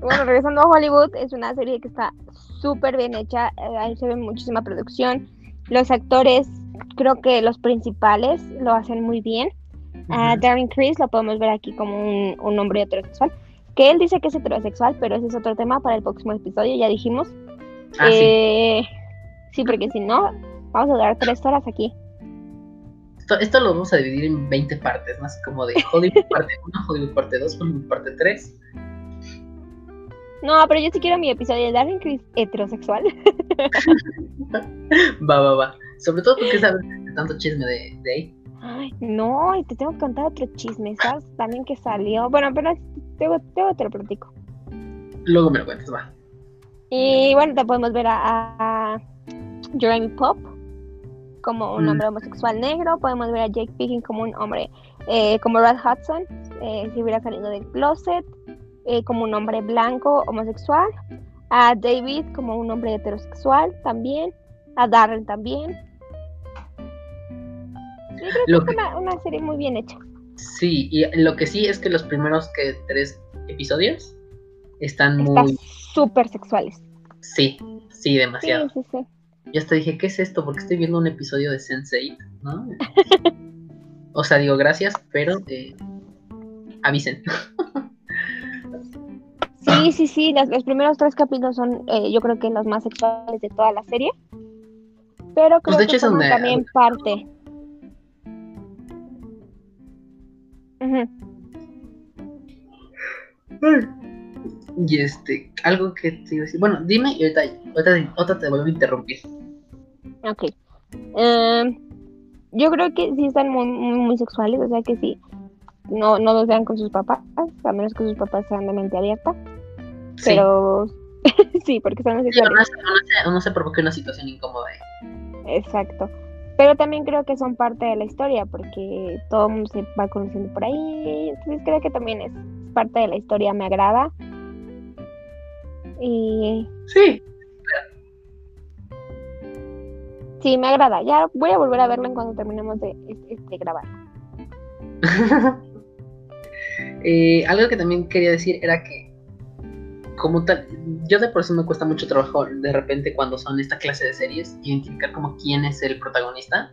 Bueno, regresando a Hollywood, es una serie que está súper bien hecha, eh, ahí se ve muchísima producción. Los actores, creo que los principales lo hacen muy bien. A Ujú. Darren Criss lo podemos ver aquí como un, un hombre heterosexual. Que él dice que es heterosexual, pero ese es otro tema para el próximo episodio, ya dijimos. Ah, sí. Eh, sí, porque si no, vamos a dar tres horas aquí. Esto, esto lo vamos a dividir en 20 partes, más como de Hollywood parte 1, Hollywood parte 2, Hollywood parte 3. No, pero yo sí quiero mi episodio de Darren Criss heterosexual. Va, va, va. Sobre todo porque sabes tanto chisme de, de ahí. Ay, no, y te tengo que contar otro chisme, ¿sabes? También que salió. Bueno, pero luego, luego te lo platico. Luego me lo cuentas, va. Y bueno, te podemos ver a, a Jeremy Pop como un hombre homosexual negro. Podemos ver a Jake Piggin como un hombre, eh, como Rod Hudson, eh, si hubiera salido del closet eh, como un hombre blanco homosexual, a David como un hombre heterosexual también, a Darren también. Yo creo que, es una, una, serie muy bien hecha. Sí, y lo que sí es que los primeros que tres episodios están, muy... súper sexuales. Sí, sí, demasiado. Sí, sí, sí. Yo hasta dije, ¿qué es esto? Porque estoy viendo un episodio de Sense8, ¿no? o sea, digo gracias, pero eh, avisen. sí, sí, sí, los, primeros tres capítulos son eh, yo creo que los más sexuales de toda la serie. Pero pues, creo que son también parte. Y este, algo que te iba a decir. Bueno, dime y ahorita, ahorita, te vuelvo a interrumpir. Ok. Em, yo creo que sí están muy, muy, sexuales, o sea que sí. No, no los vean con sus papás, a menos que sus papás sean de mente abierta. Pero sí, porque son sexuales. no, no, se, provoque una situación incómoda. Exacto. Pero también creo que son parte de la historia, porque todo el mundo se va conociendo por ahí. Entonces creo que también es parte de la historia, me agrada. Y... Sí. Sí, me agrada. Ya voy a volver a verlo en cuando terminemos de, grabar. Eh, algo que también quería decir era que, como tal, yo de por sí me cuesta mucho trabajo de repente cuando son esta clase de series identificar como quién es el protagonista.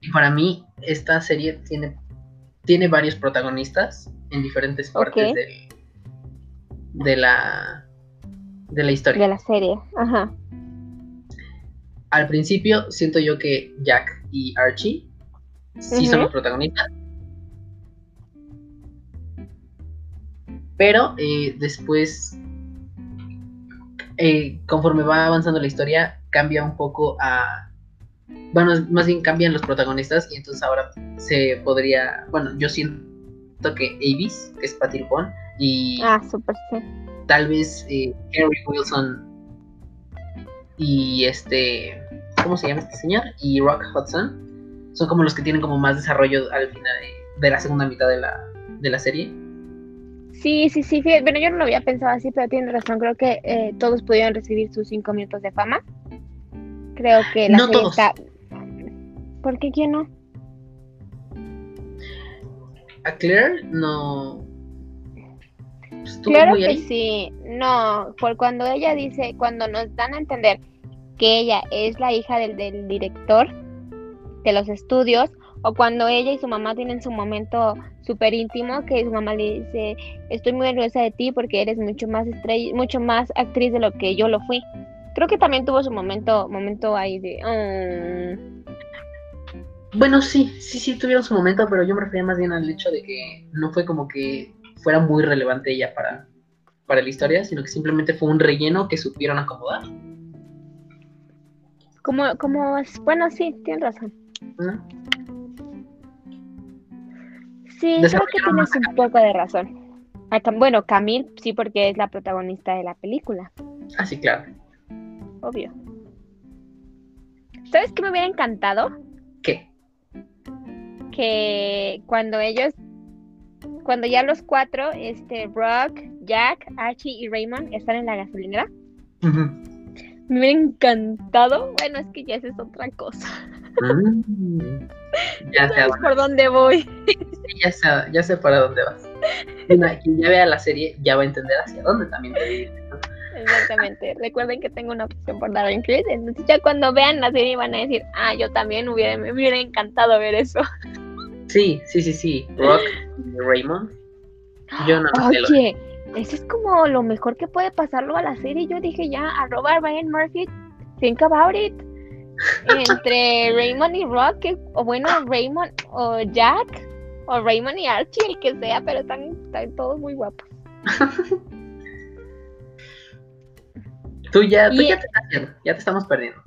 Y para mí, esta serie tiene, tiene varios protagonistas en diferentes partes del, de la de la historia. De la serie, ajá. Al principio siento yo que Jack y Archie sí son los protagonistas. Pero eh, después, eh, conforme va avanzando la historia, cambia un poco a... Bueno, más bien cambian los protagonistas y entonces ahora se podría... Bueno, yo siento que Avis, que es Patty LuPone, y ah, super sí. tal vez eh, Henry Wilson y este, ¿cómo se llama este señor? Y Rock Hudson son como los que tienen como más desarrollo al final de, la segunda mitad de la, de la serie. Sí, sí, sí. Bueno, yo no lo había pensado así, pero tiene razón. Creo que eh, todos pudieron recibir sus cinco minutos de fama. Creo que la no serie todos. está. ¿Por qué quién no? A Claire no claro que sí, no, por cuando ella dice, cuando nos dan a entender que ella es la hija del, del director de los estudios, o cuando ella y su mamá tienen su momento súper íntimo, que su mamá le dice, estoy muy orgullosa de ti porque eres mucho más estrella, mucho más actriz de lo que yo lo fui. Creo que también tuvo su momento, momento ahí de... Mm". Bueno, sí, sí, sí tuvieron su momento, pero yo me refería más bien al hecho de que no fue como que fuera muy relevante ella para, para la historia, sino que simplemente fue un relleno que supieron acomodar. Como, como, bueno, sí, tienes razón. Sí, creo que tienes un poco de razón. Bueno, Camille, sí, porque es la protagonista de la película. Ah, sí, claro. Obvio. ¿Sabes qué me hubiera encantado? Que cuando ellos cuando ya los cuatro, este, Brock, Jack, Archie y Raymond están en la gasolinera. Me hubiera encantado. Bueno, es que ya esa es otra cosa. Mm. ya sé por dónde voy. ya, sé, ya sé para dónde vas. quien ya vea la serie ya va a entender hacia dónde también te Exactamente. Recuerden que tengo una opción por Darren Criss. Entonces ya cuando vean la serie van a decir, ah, yo también hubiera, me hubiera encantado ver eso. Sí, sí, sí, sí. Rock y Raymond. Yo no Oye, eso es como lo mejor que puede pasarlo a la serie. Yo dije ya, arroba Ryan Murphy, think about it. Entre Raymond y Rock, o bueno, Raymond o Jack, o Raymond y Archie, el que sea, pero están, están todos muy guapos. Tú ya, tú ya te estás yendo, ya te estamos perdiendo.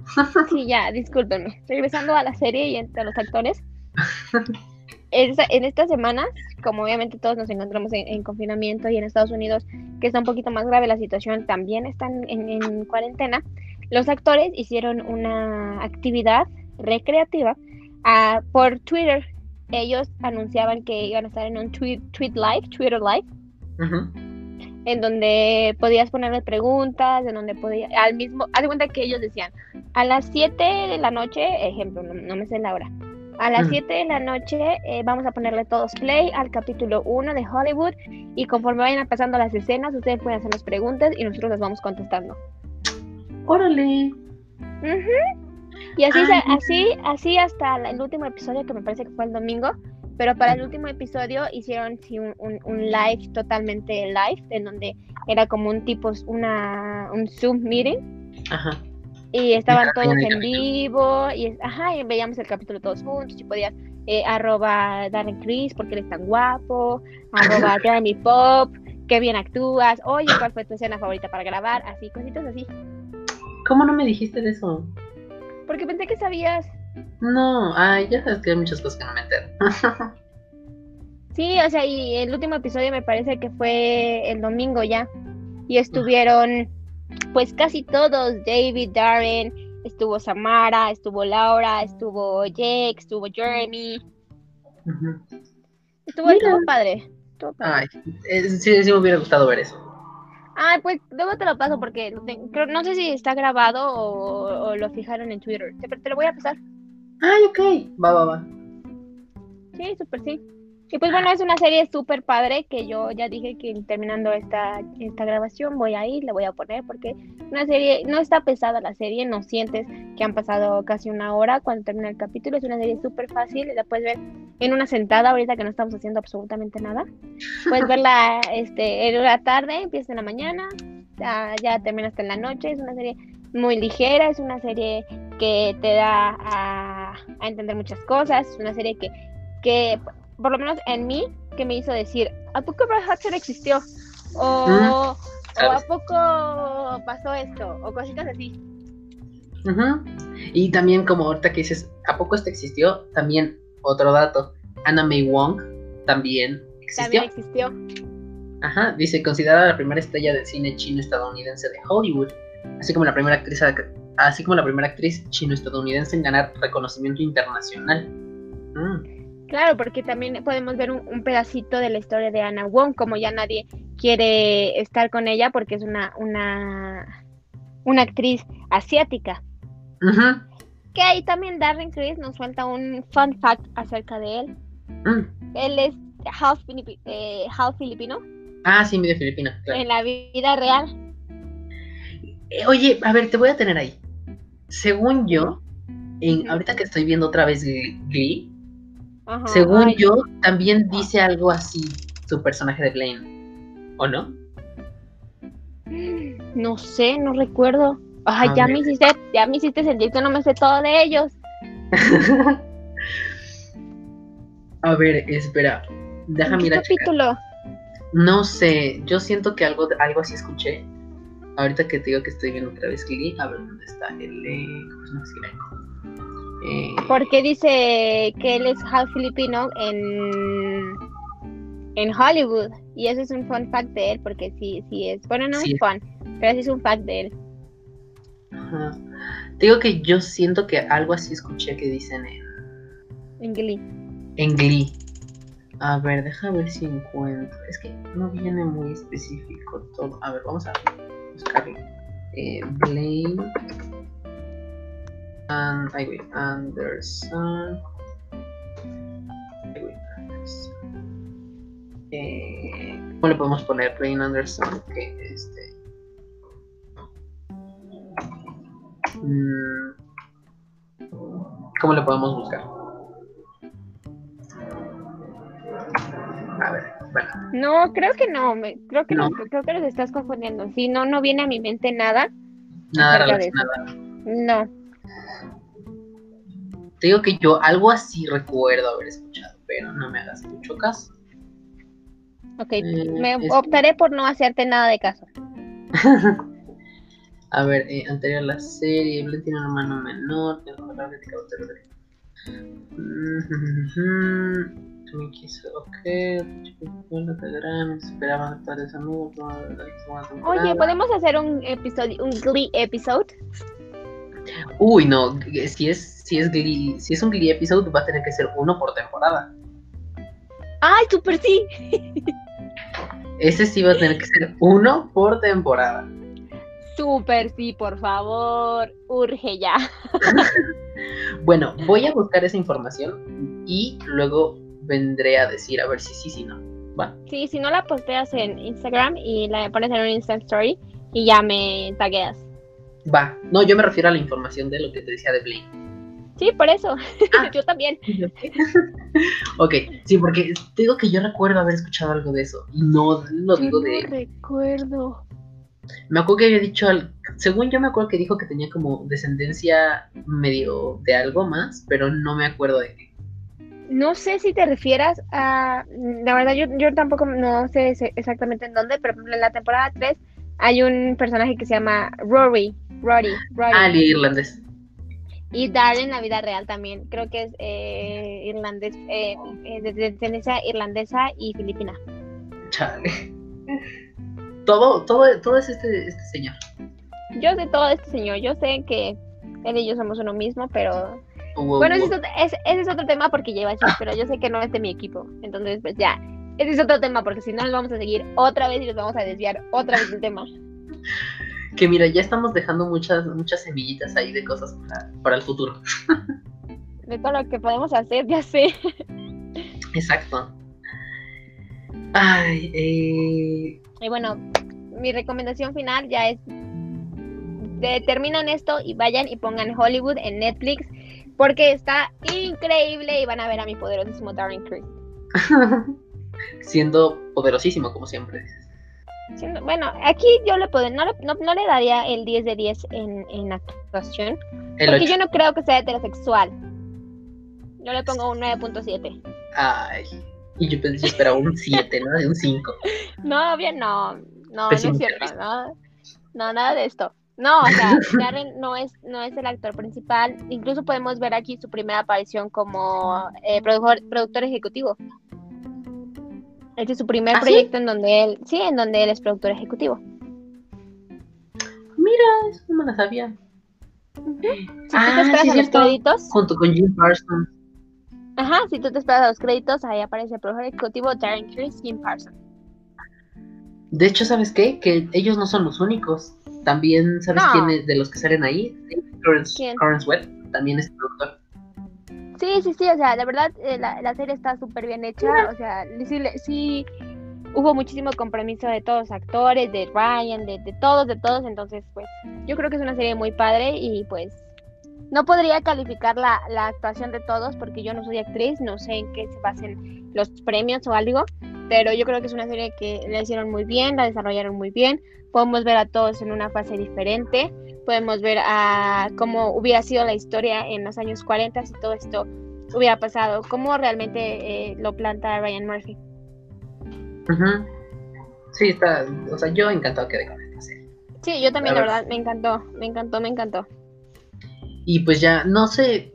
sí, ya, discúlpenme. Regresando a la serie y entre los actores. en estas semanas, como obviamente todos nos encontramos en, confinamiento y en Estados Unidos, que está un poquito más grave la situación, también están en, cuarentena, los actores hicieron una actividad recreativa ah, por Twitter. Ellos anunciaban que iban a estar en un tweet, tweet live, Twitter live, en donde podías ponerle preguntas, en donde podía, al mismo, haz de cuenta que ellos decían, a las 7 de la noche, ejemplo, no, no me sé la hora, a las Mm. 7 de la noche eh, vamos a ponerle todos play al capítulo 1 de Hollywood y conforme vayan pasando las escenas, ustedes pueden hacernos preguntas y nosotros las vamos contestando. Órale. Ujú. Y así, Ay, se- así, así hasta el último episodio, que me parece que fue el domingo, pero para el último episodio hicieron sí, un, un- un live, totalmente live, en donde era como un tipo, una, un Zoom meeting, Ajá. Y estaban todos en vivo, y, ajá, y veíamos el capítulo todos juntos, y podías eh, arroba Darren Chris, porque él es tan guapo, arroba Jeremy Pop, qué bien actúas, oye, ¿cuál fue tu escena favorita para grabar? Así, cositas así. ¿Cómo no me dijiste de eso? Porque pensé que sabías. No, ay, ya sabes que hay muchas cosas que no me entero. Sí, o sea, y el último episodio me parece que fue el domingo ya. Y estuvieron, pues casi todos, David, Darren, estuvo Samara, estuvo Laura, estuvo Jake, estuvo Jeremy. Estuvo, estuvo padre. estuvo padre. Ay, eh, sí, sí me hubiera gustado ver eso. Ah, pues luego te lo paso porque creo, no sé si está grabado o, o lo fijaron en Twitter. Te, te lo voy a pasar. Ay, ok. Va, va, va. Sí, súper sí. Y pues bueno, es una serie súper padre que yo ya dije que terminando esta, esta grabación voy a ir, le voy a poner porque una serie, no está pesada la serie, no sientes que han pasado casi una hora cuando termina el capítulo, es una serie súper fácil, la puedes ver en una sentada ahorita que no estamos haciendo absolutamente nada. Puedes verla este, en la tarde, empieza en la mañana, ya, ya termina hasta en la noche, es una serie muy ligera, es una serie que te da a, a entender muchas cosas, es una serie que, que por lo menos en mí, que me hizo decir, ¿a poco Brad Hudson existió? O, o ¿a poco pasó esto? O cositas así. Ujú. Y también como ahorita que dices, ¿a poco este existió? También otro dato, Anna May Wong también existió. También existió. Ajá, dice, considerada la primera estrella del cine chino estadounidense de Hollywood, así como la primera actriz, así como la primera actriz chino-estadounidense en ganar reconocimiento internacional. Mm, Claro, porque también podemos ver un, un pedacito de la historia de Anna Wong, como ya nadie quiere estar con ella porque es una, una, una actriz asiática. Que ahí también Darren Criss nos suelta un fun fact acerca de él. mm. Él es half, filipi- eh, half filipino Ah, sí, medio filipina, claro. en la vida real. Eh, oye, a ver, te voy a tener ahí. Según yo, en, ahorita que estoy viendo otra vez Glee, Ajá, según ay, yo, también dice algo así su personaje de Blaine. ¿O no? No sé, no recuerdo. Ay, ya me hiciste, ya me hiciste sentir que no me sé todo de ellos. a ver, espera. Déjame ¿En ir qué a capítulo? No sé, yo siento que algo, algo así escuché. Ahorita que te digo que estoy viendo otra vez Glee, a ver dónde está el. ¿Cómo se llama? Eh, Porque dice que él es half filipino en, en Hollywood. Y eso es un fun fact de él, porque sí, sí es. Bueno, no Sí. es fun, pero sí es un fact de él. ajá. Te digo que yo siento que algo así escuché que dicen en, En Glee. en Glee. A ver, deja ver si encuentro. Es que no viene muy específico todo. A ver, vamos a buscarlo. Eh, Blaine. And, ay, güey, Anderson. Ay, güey, Anderson. Eh, ¿Cómo le podemos poner Blaine Anderson? Que este. mm, ¿Cómo le podemos buscar? A ver, bueno. No, creo que no, me, creo que no. No. creo que los estás confundiendo. Sí, no, no viene a mi mente nada. Nada relacionado. No. Te digo que yo algo así recuerdo haber escuchado, pero no me hagas mucho caso. Ok, Eh, me es- optaré por no hacerte nada de caso. A ver, eh, anterior a la serie, Blaine tiene un hermano menor, que También quiso, ok, esperaban tales amigos. Oye, ¿podemos hacer un episodio, un Glee episode? Uy, no, si es, si es Glee, si es un Glee episode, va a tener que ser uno por temporada. ¡Ay, super sí! Ese sí va a tener que ser uno por temporada. Super sí, por favor. Urge ya. bueno, voy a buscar esa información y luego vendré a decir a ver si sí, si no. Va. Sí, si no la posteas en Instagram y la pones en un Instant Story y ya me tagueas. Va. No, yo me refiero a la información de lo que te decía de Blake. Sí, por eso. Ah. yo también. ok, sí, porque te digo que yo recuerdo haber escuchado algo de eso. Y no lo digo de. No recuerdo. Me acuerdo que había dicho, al... según yo me acuerdo que dijo que tenía como descendencia medio de algo más, pero no me acuerdo de qué. No sé si te refieras a, la verdad yo, yo tampoco no sé exactamente en dónde, pero en la temporada 3 hay un personaje que se llama Rory, Rory, Rory. Ah, irlandés. Y Darren en la vida real también, creo que es eh, irlandés, eh, eh, de descendencia irlandesa y filipina. Chale todo, todo, todo es este, este señor. Yo sé todo este señor, yo sé que él y yo somos uno mismo, pero bueno, ese es, otro tema porque lleva así, pero yo sé que no es de mi equipo, entonces pues ya, ese es otro tema porque si no nos vamos a seguir otra vez y nos vamos a desviar otra vez del tema. Que mira, ya estamos dejando muchas, muchas semillitas ahí de cosas para, para el futuro. De todo lo que podemos hacer, ya sé. Exacto. Ay, eh, y bueno, mi recomendación final ya es terminan esto y vayan y pongan Hollywood en Netflix porque está increíble y van a ver a mi poderosísimo Darren Criss. Siendo poderosísimo como siempre. bueno, aquí yo le puedo, no, no, le daría el 10 de 10 en, en actuación. porque yo no creo que sea heterosexual. Yo le pongo un 9.7. Ay. Y yo pensé esperaba un 7, ¿no? De un 5. No, bien, no. No, no es cierto, ¿no? No, nada de esto. No, o sea, Darren no es, no es el actor principal. Incluso podemos ver aquí su primera aparición como eh, productor, productor ejecutivo. Este es su primer ¿Ah, proyecto en donde él, sí, en donde él es productor ejecutivo. Mira, eso no me lo sabía. ah, sí, los créditos. Junto con Jim Parsons. Ajá, si tú te esperas a los créditos, ahí aparece el profesor ejecutivo Darren Criss, Jim Parsons. De hecho, ¿sabes qué? Que ellos no son los únicos. También, ¿sabes quién es de los que salen ahí? Clarence, Webb, también es productor. Sí, sí, sí, o sea, la verdad, eh, la, serie está súper bien hecha. O sea, sí, sí, hubo muchísimo compromiso de todos los actores, de Ryan, de, de todos, de todos. Entonces, pues, yo creo que es una serie muy padre y pues no podría calificar la, la, actuación de todos porque yo no soy actriz, no sé en qué se basen los premios o algo, pero yo creo que es una serie que la hicieron muy bien, la desarrollaron muy bien. Podemos ver a todos en una fase diferente, podemos ver a cómo hubiera sido la historia en los años 40 si todo esto hubiera pasado, cómo realmente eh, lo planta Ryan Murphy. Sí, está, o sea, yo encantado quedé con esta serie. Sí, yo también, la verdad, me encantó, me encantó, me encantó. Y pues ya, no sé,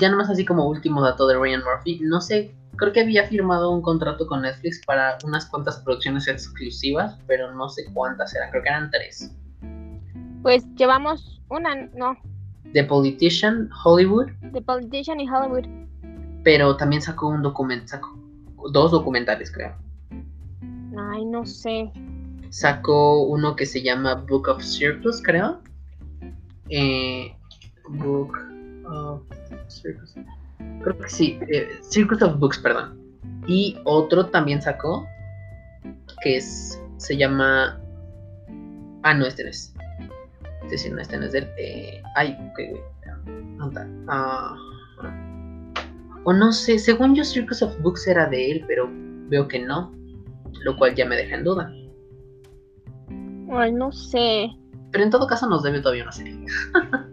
ya nomás así como último dato de Ryan Murphy, no sé, creo que había firmado un contrato con Netflix para unas cuantas producciones exclusivas, pero no sé cuántas eran, creo que eran tres. Pues llevamos una, no. The Politician, Hollywood. The Politician y Hollywood. Pero también sacó un documento, sacó dos documentales, creo. Ay, no sé. Sacó uno que se llama Book of Circus, creo. Eh, Book of Circus. Creo que sí, eh, Circus of Books, perdón. Y otro también sacó, que es, se llama... Ah, no, este no es. Este sí, no, este no es del... Eh, ay, ok, ah, o no sé, según yo Circus of Books era de él, pero veo que no. Lo cual ya me deja en duda. Ay, no sé. Pero en todo caso nos debe todavía una serie.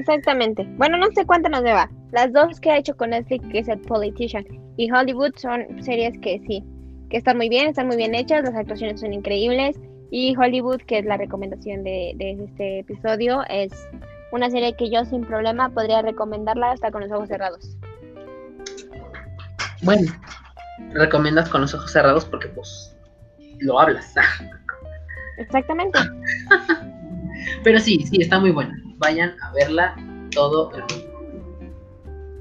Exactamente. Bueno, no sé cuánto nos deba. Las dos que ha hecho con Netflix, que es el Politician y Hollywood, son series que sí, que están muy bien, están muy bien hechas, las actuaciones son increíbles. Y Hollywood, que es la recomendación de, este episodio, es una serie que yo sin problema podría recomendarla hasta con los ojos cerrados. Bueno, recomiendas con los ojos cerrados porque pues lo hablas. Exactamente. Pero sí, sí, está muy buena vayan a verla. todo el mundo.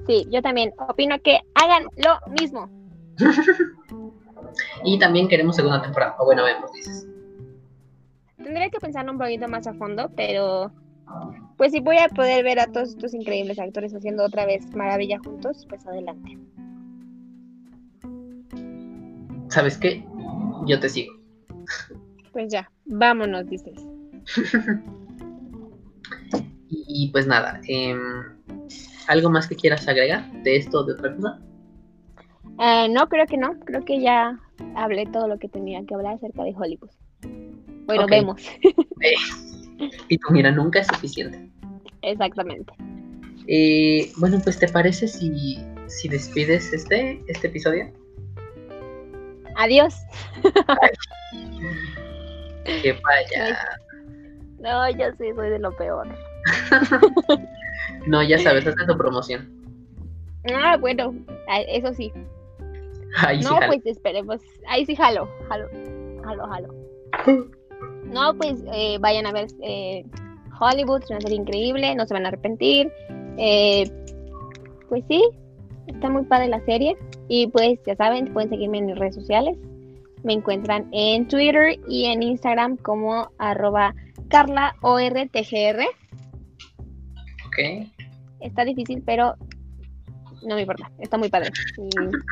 Sí, yo también opino que hagan lo mismo. y también queremos segunda temporada. O bueno, vemos, dices. Tendría que pensarlo un poquito más a fondo, pero pues si voy a poder ver a todos estos increíbles actores haciendo otra vez maravilla juntos, pues adelante. ¿Sabes qué? Yo te sigo. Pues ya, vámonos, dices. y, pues nada, eh, ¿Algo más que quieras agregar de esto o de otra cosa? Eh, no, creo que no. Creo que ya hablé todo lo que tenía que hablar acerca de Hollywood. Bueno, vemos. y tú, mira, nunca es suficiente. Exactamente. Eh, bueno, pues ¿te parece si, si despides este, este episodio? Adiós. que vaya. No, ya sí, soy de lo peor. No, ya sabes, haz tu promoción. Ah, bueno, eso sí. Ahí no, pues esperemos. Ahí sí jalo, jalo, jalo, jalo. No, pues eh, vayan a ver eh, Hollywood, es una serie increíble, no se van a arrepentir. Eh, pues sí, está muy padre la serie. Y pues ya saben, pueden seguirme en mis redes sociales. Me encuentran en Twitter y en Instagram como arroba carlaortgr. Está difícil, pero no me importa. Está muy padre.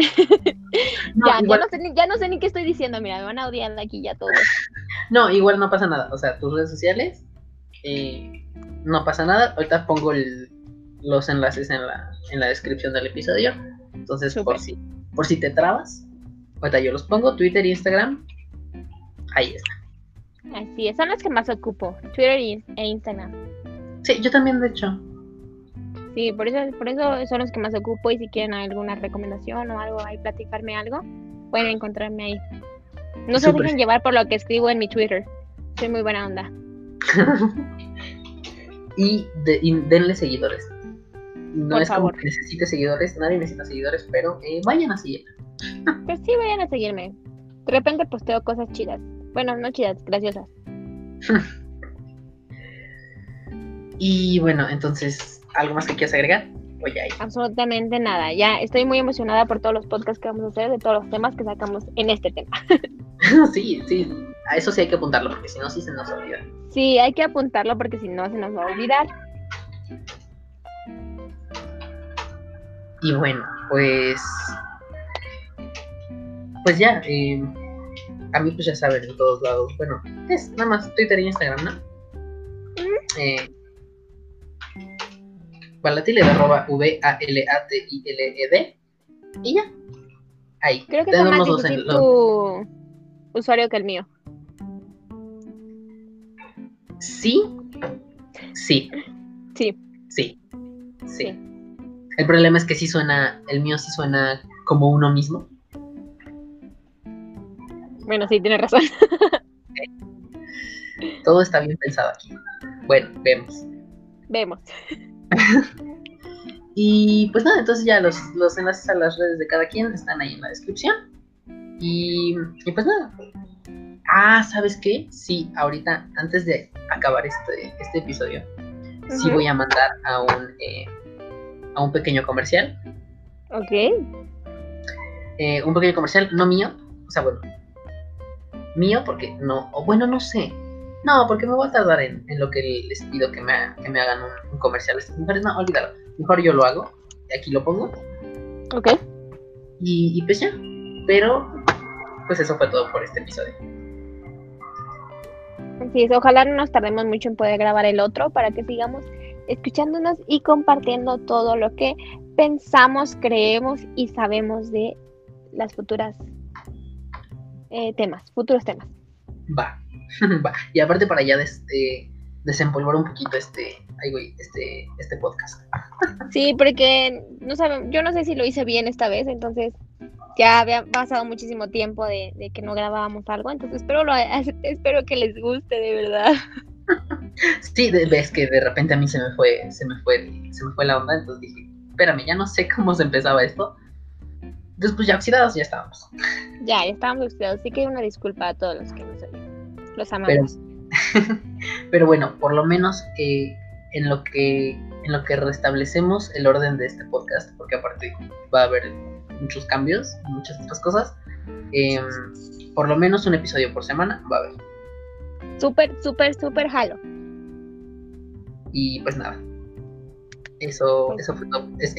ya, no sé ni, ya no sé ni qué estoy diciendo. Mira, me van a odiar aquí ya todos. No, igual no pasa nada. O sea, tus redes sociales, eh, no pasa nada. Ahorita pongo los enlaces en la, en la descripción del episodio. Entonces, por si, por si te trabas, ahorita yo los pongo, Twitter e Instagram. Ahí está. Así es, son los que más ocupo, Twitter e Instagram. Sí, yo también, de hecho. Sí, por eso, por eso son los que más ocupo y si quieren alguna recomendación o algo ahí, platicarme algo, pueden encontrarme ahí. No se dejen llevar por lo que escribo en mi Twitter. Soy muy buena onda. y, denle seguidores. No es como que necesite seguidores, nadie necesita seguidores, pero eh, vayan a seguir. Pues sí, vayan a seguirme. De repente posteo cosas chidas. Bueno, no chidas, graciosas. Y bueno, entonces, ¿algo más que quieras agregar? O ya Absolutamente nada. Ya estoy muy emocionada por todos los podcasts que vamos a hacer, de todos los temas que sacamos en este tema. sí, sí. A eso sí hay que apuntarlo, porque si no, sí se nos olvida. Sí, hay que apuntarlo porque si no, se nos va a olvidar. Y bueno, pues. Pues ya, eh, a mí pues ya saben en todos lados. Bueno, es nada más Twitter e Instagram, ¿no? Eh, Valatiled, arroba V-A-L-A-T-I-L-E-D. Y ya. Ahí. Creo que es más difícil tu usuario que el mío. Sí. Sí. Sí. Sí. Sí. El problema es que sí suena, el mío sí suena como uno mismo. Bueno, sí, tienes razón. Todo está bien pensado aquí. Bueno, vemos. Vemos. y pues nada, entonces ya los, enlaces a las redes de cada quien están ahí en la descripción. Y, pues nada. Ah, ¿sabes qué? Sí, ahorita, antes de acabar este, este episodio, sí voy a mandar a un, eh, a un pequeño comercial. Ok. Eh, un pequeño comercial, no mío, o sea, bueno, mío porque no, o bueno, no sé, no, porque me voy a tardar en, lo que les pido que me, que me hagan un, comercial. no, olvídalo. Mejor yo lo hago. Aquí lo pongo. Ok. Y, y pues ya. Pero, pues eso fue todo por este episodio. Así es, ojalá no nos tardemos mucho en poder grabar el otro para que sigamos escuchándonos y compartiendo todo lo que pensamos, creemos y sabemos de las futuras eh, temas, futuros temas. Va. y aparte para ya este, desempolvar un poquito este, este, este podcast. sí, porque no yo no sé si lo hice bien esta vez, entonces ya había pasado muchísimo tiempo de, que no grabábamos algo, entonces espero, lo, espero que les guste de verdad. Sí, ves que de repente a mí se me fue, se me fue, se me fue la onda, entonces dije, espérame, ya no sé cómo se empezaba esto. Pues ya oxidados ya estábamos. Ya, ya estábamos oxidados, así que una disculpa a todos los que nos oyen. Los amamos. Pero, bueno, por lo menos eh, en lo que en lo que restablecemos el orden de este podcast, porque aparte va a haber muchos cambios, muchas otras cosas. Em, por lo menos un episodio por semana va a haber. Súper, súper, súper jalo. Y pues nada. Eso, eso fue todo. Es,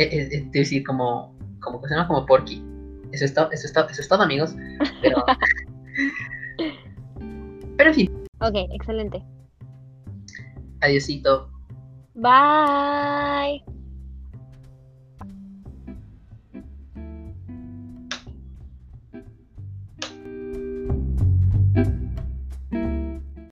decir, como, como que se llama como Porky. Eso es todo, eso es todo, eso es todo amigos. Pero, pero en fin. Ok, excelente. Adiósito. Bye.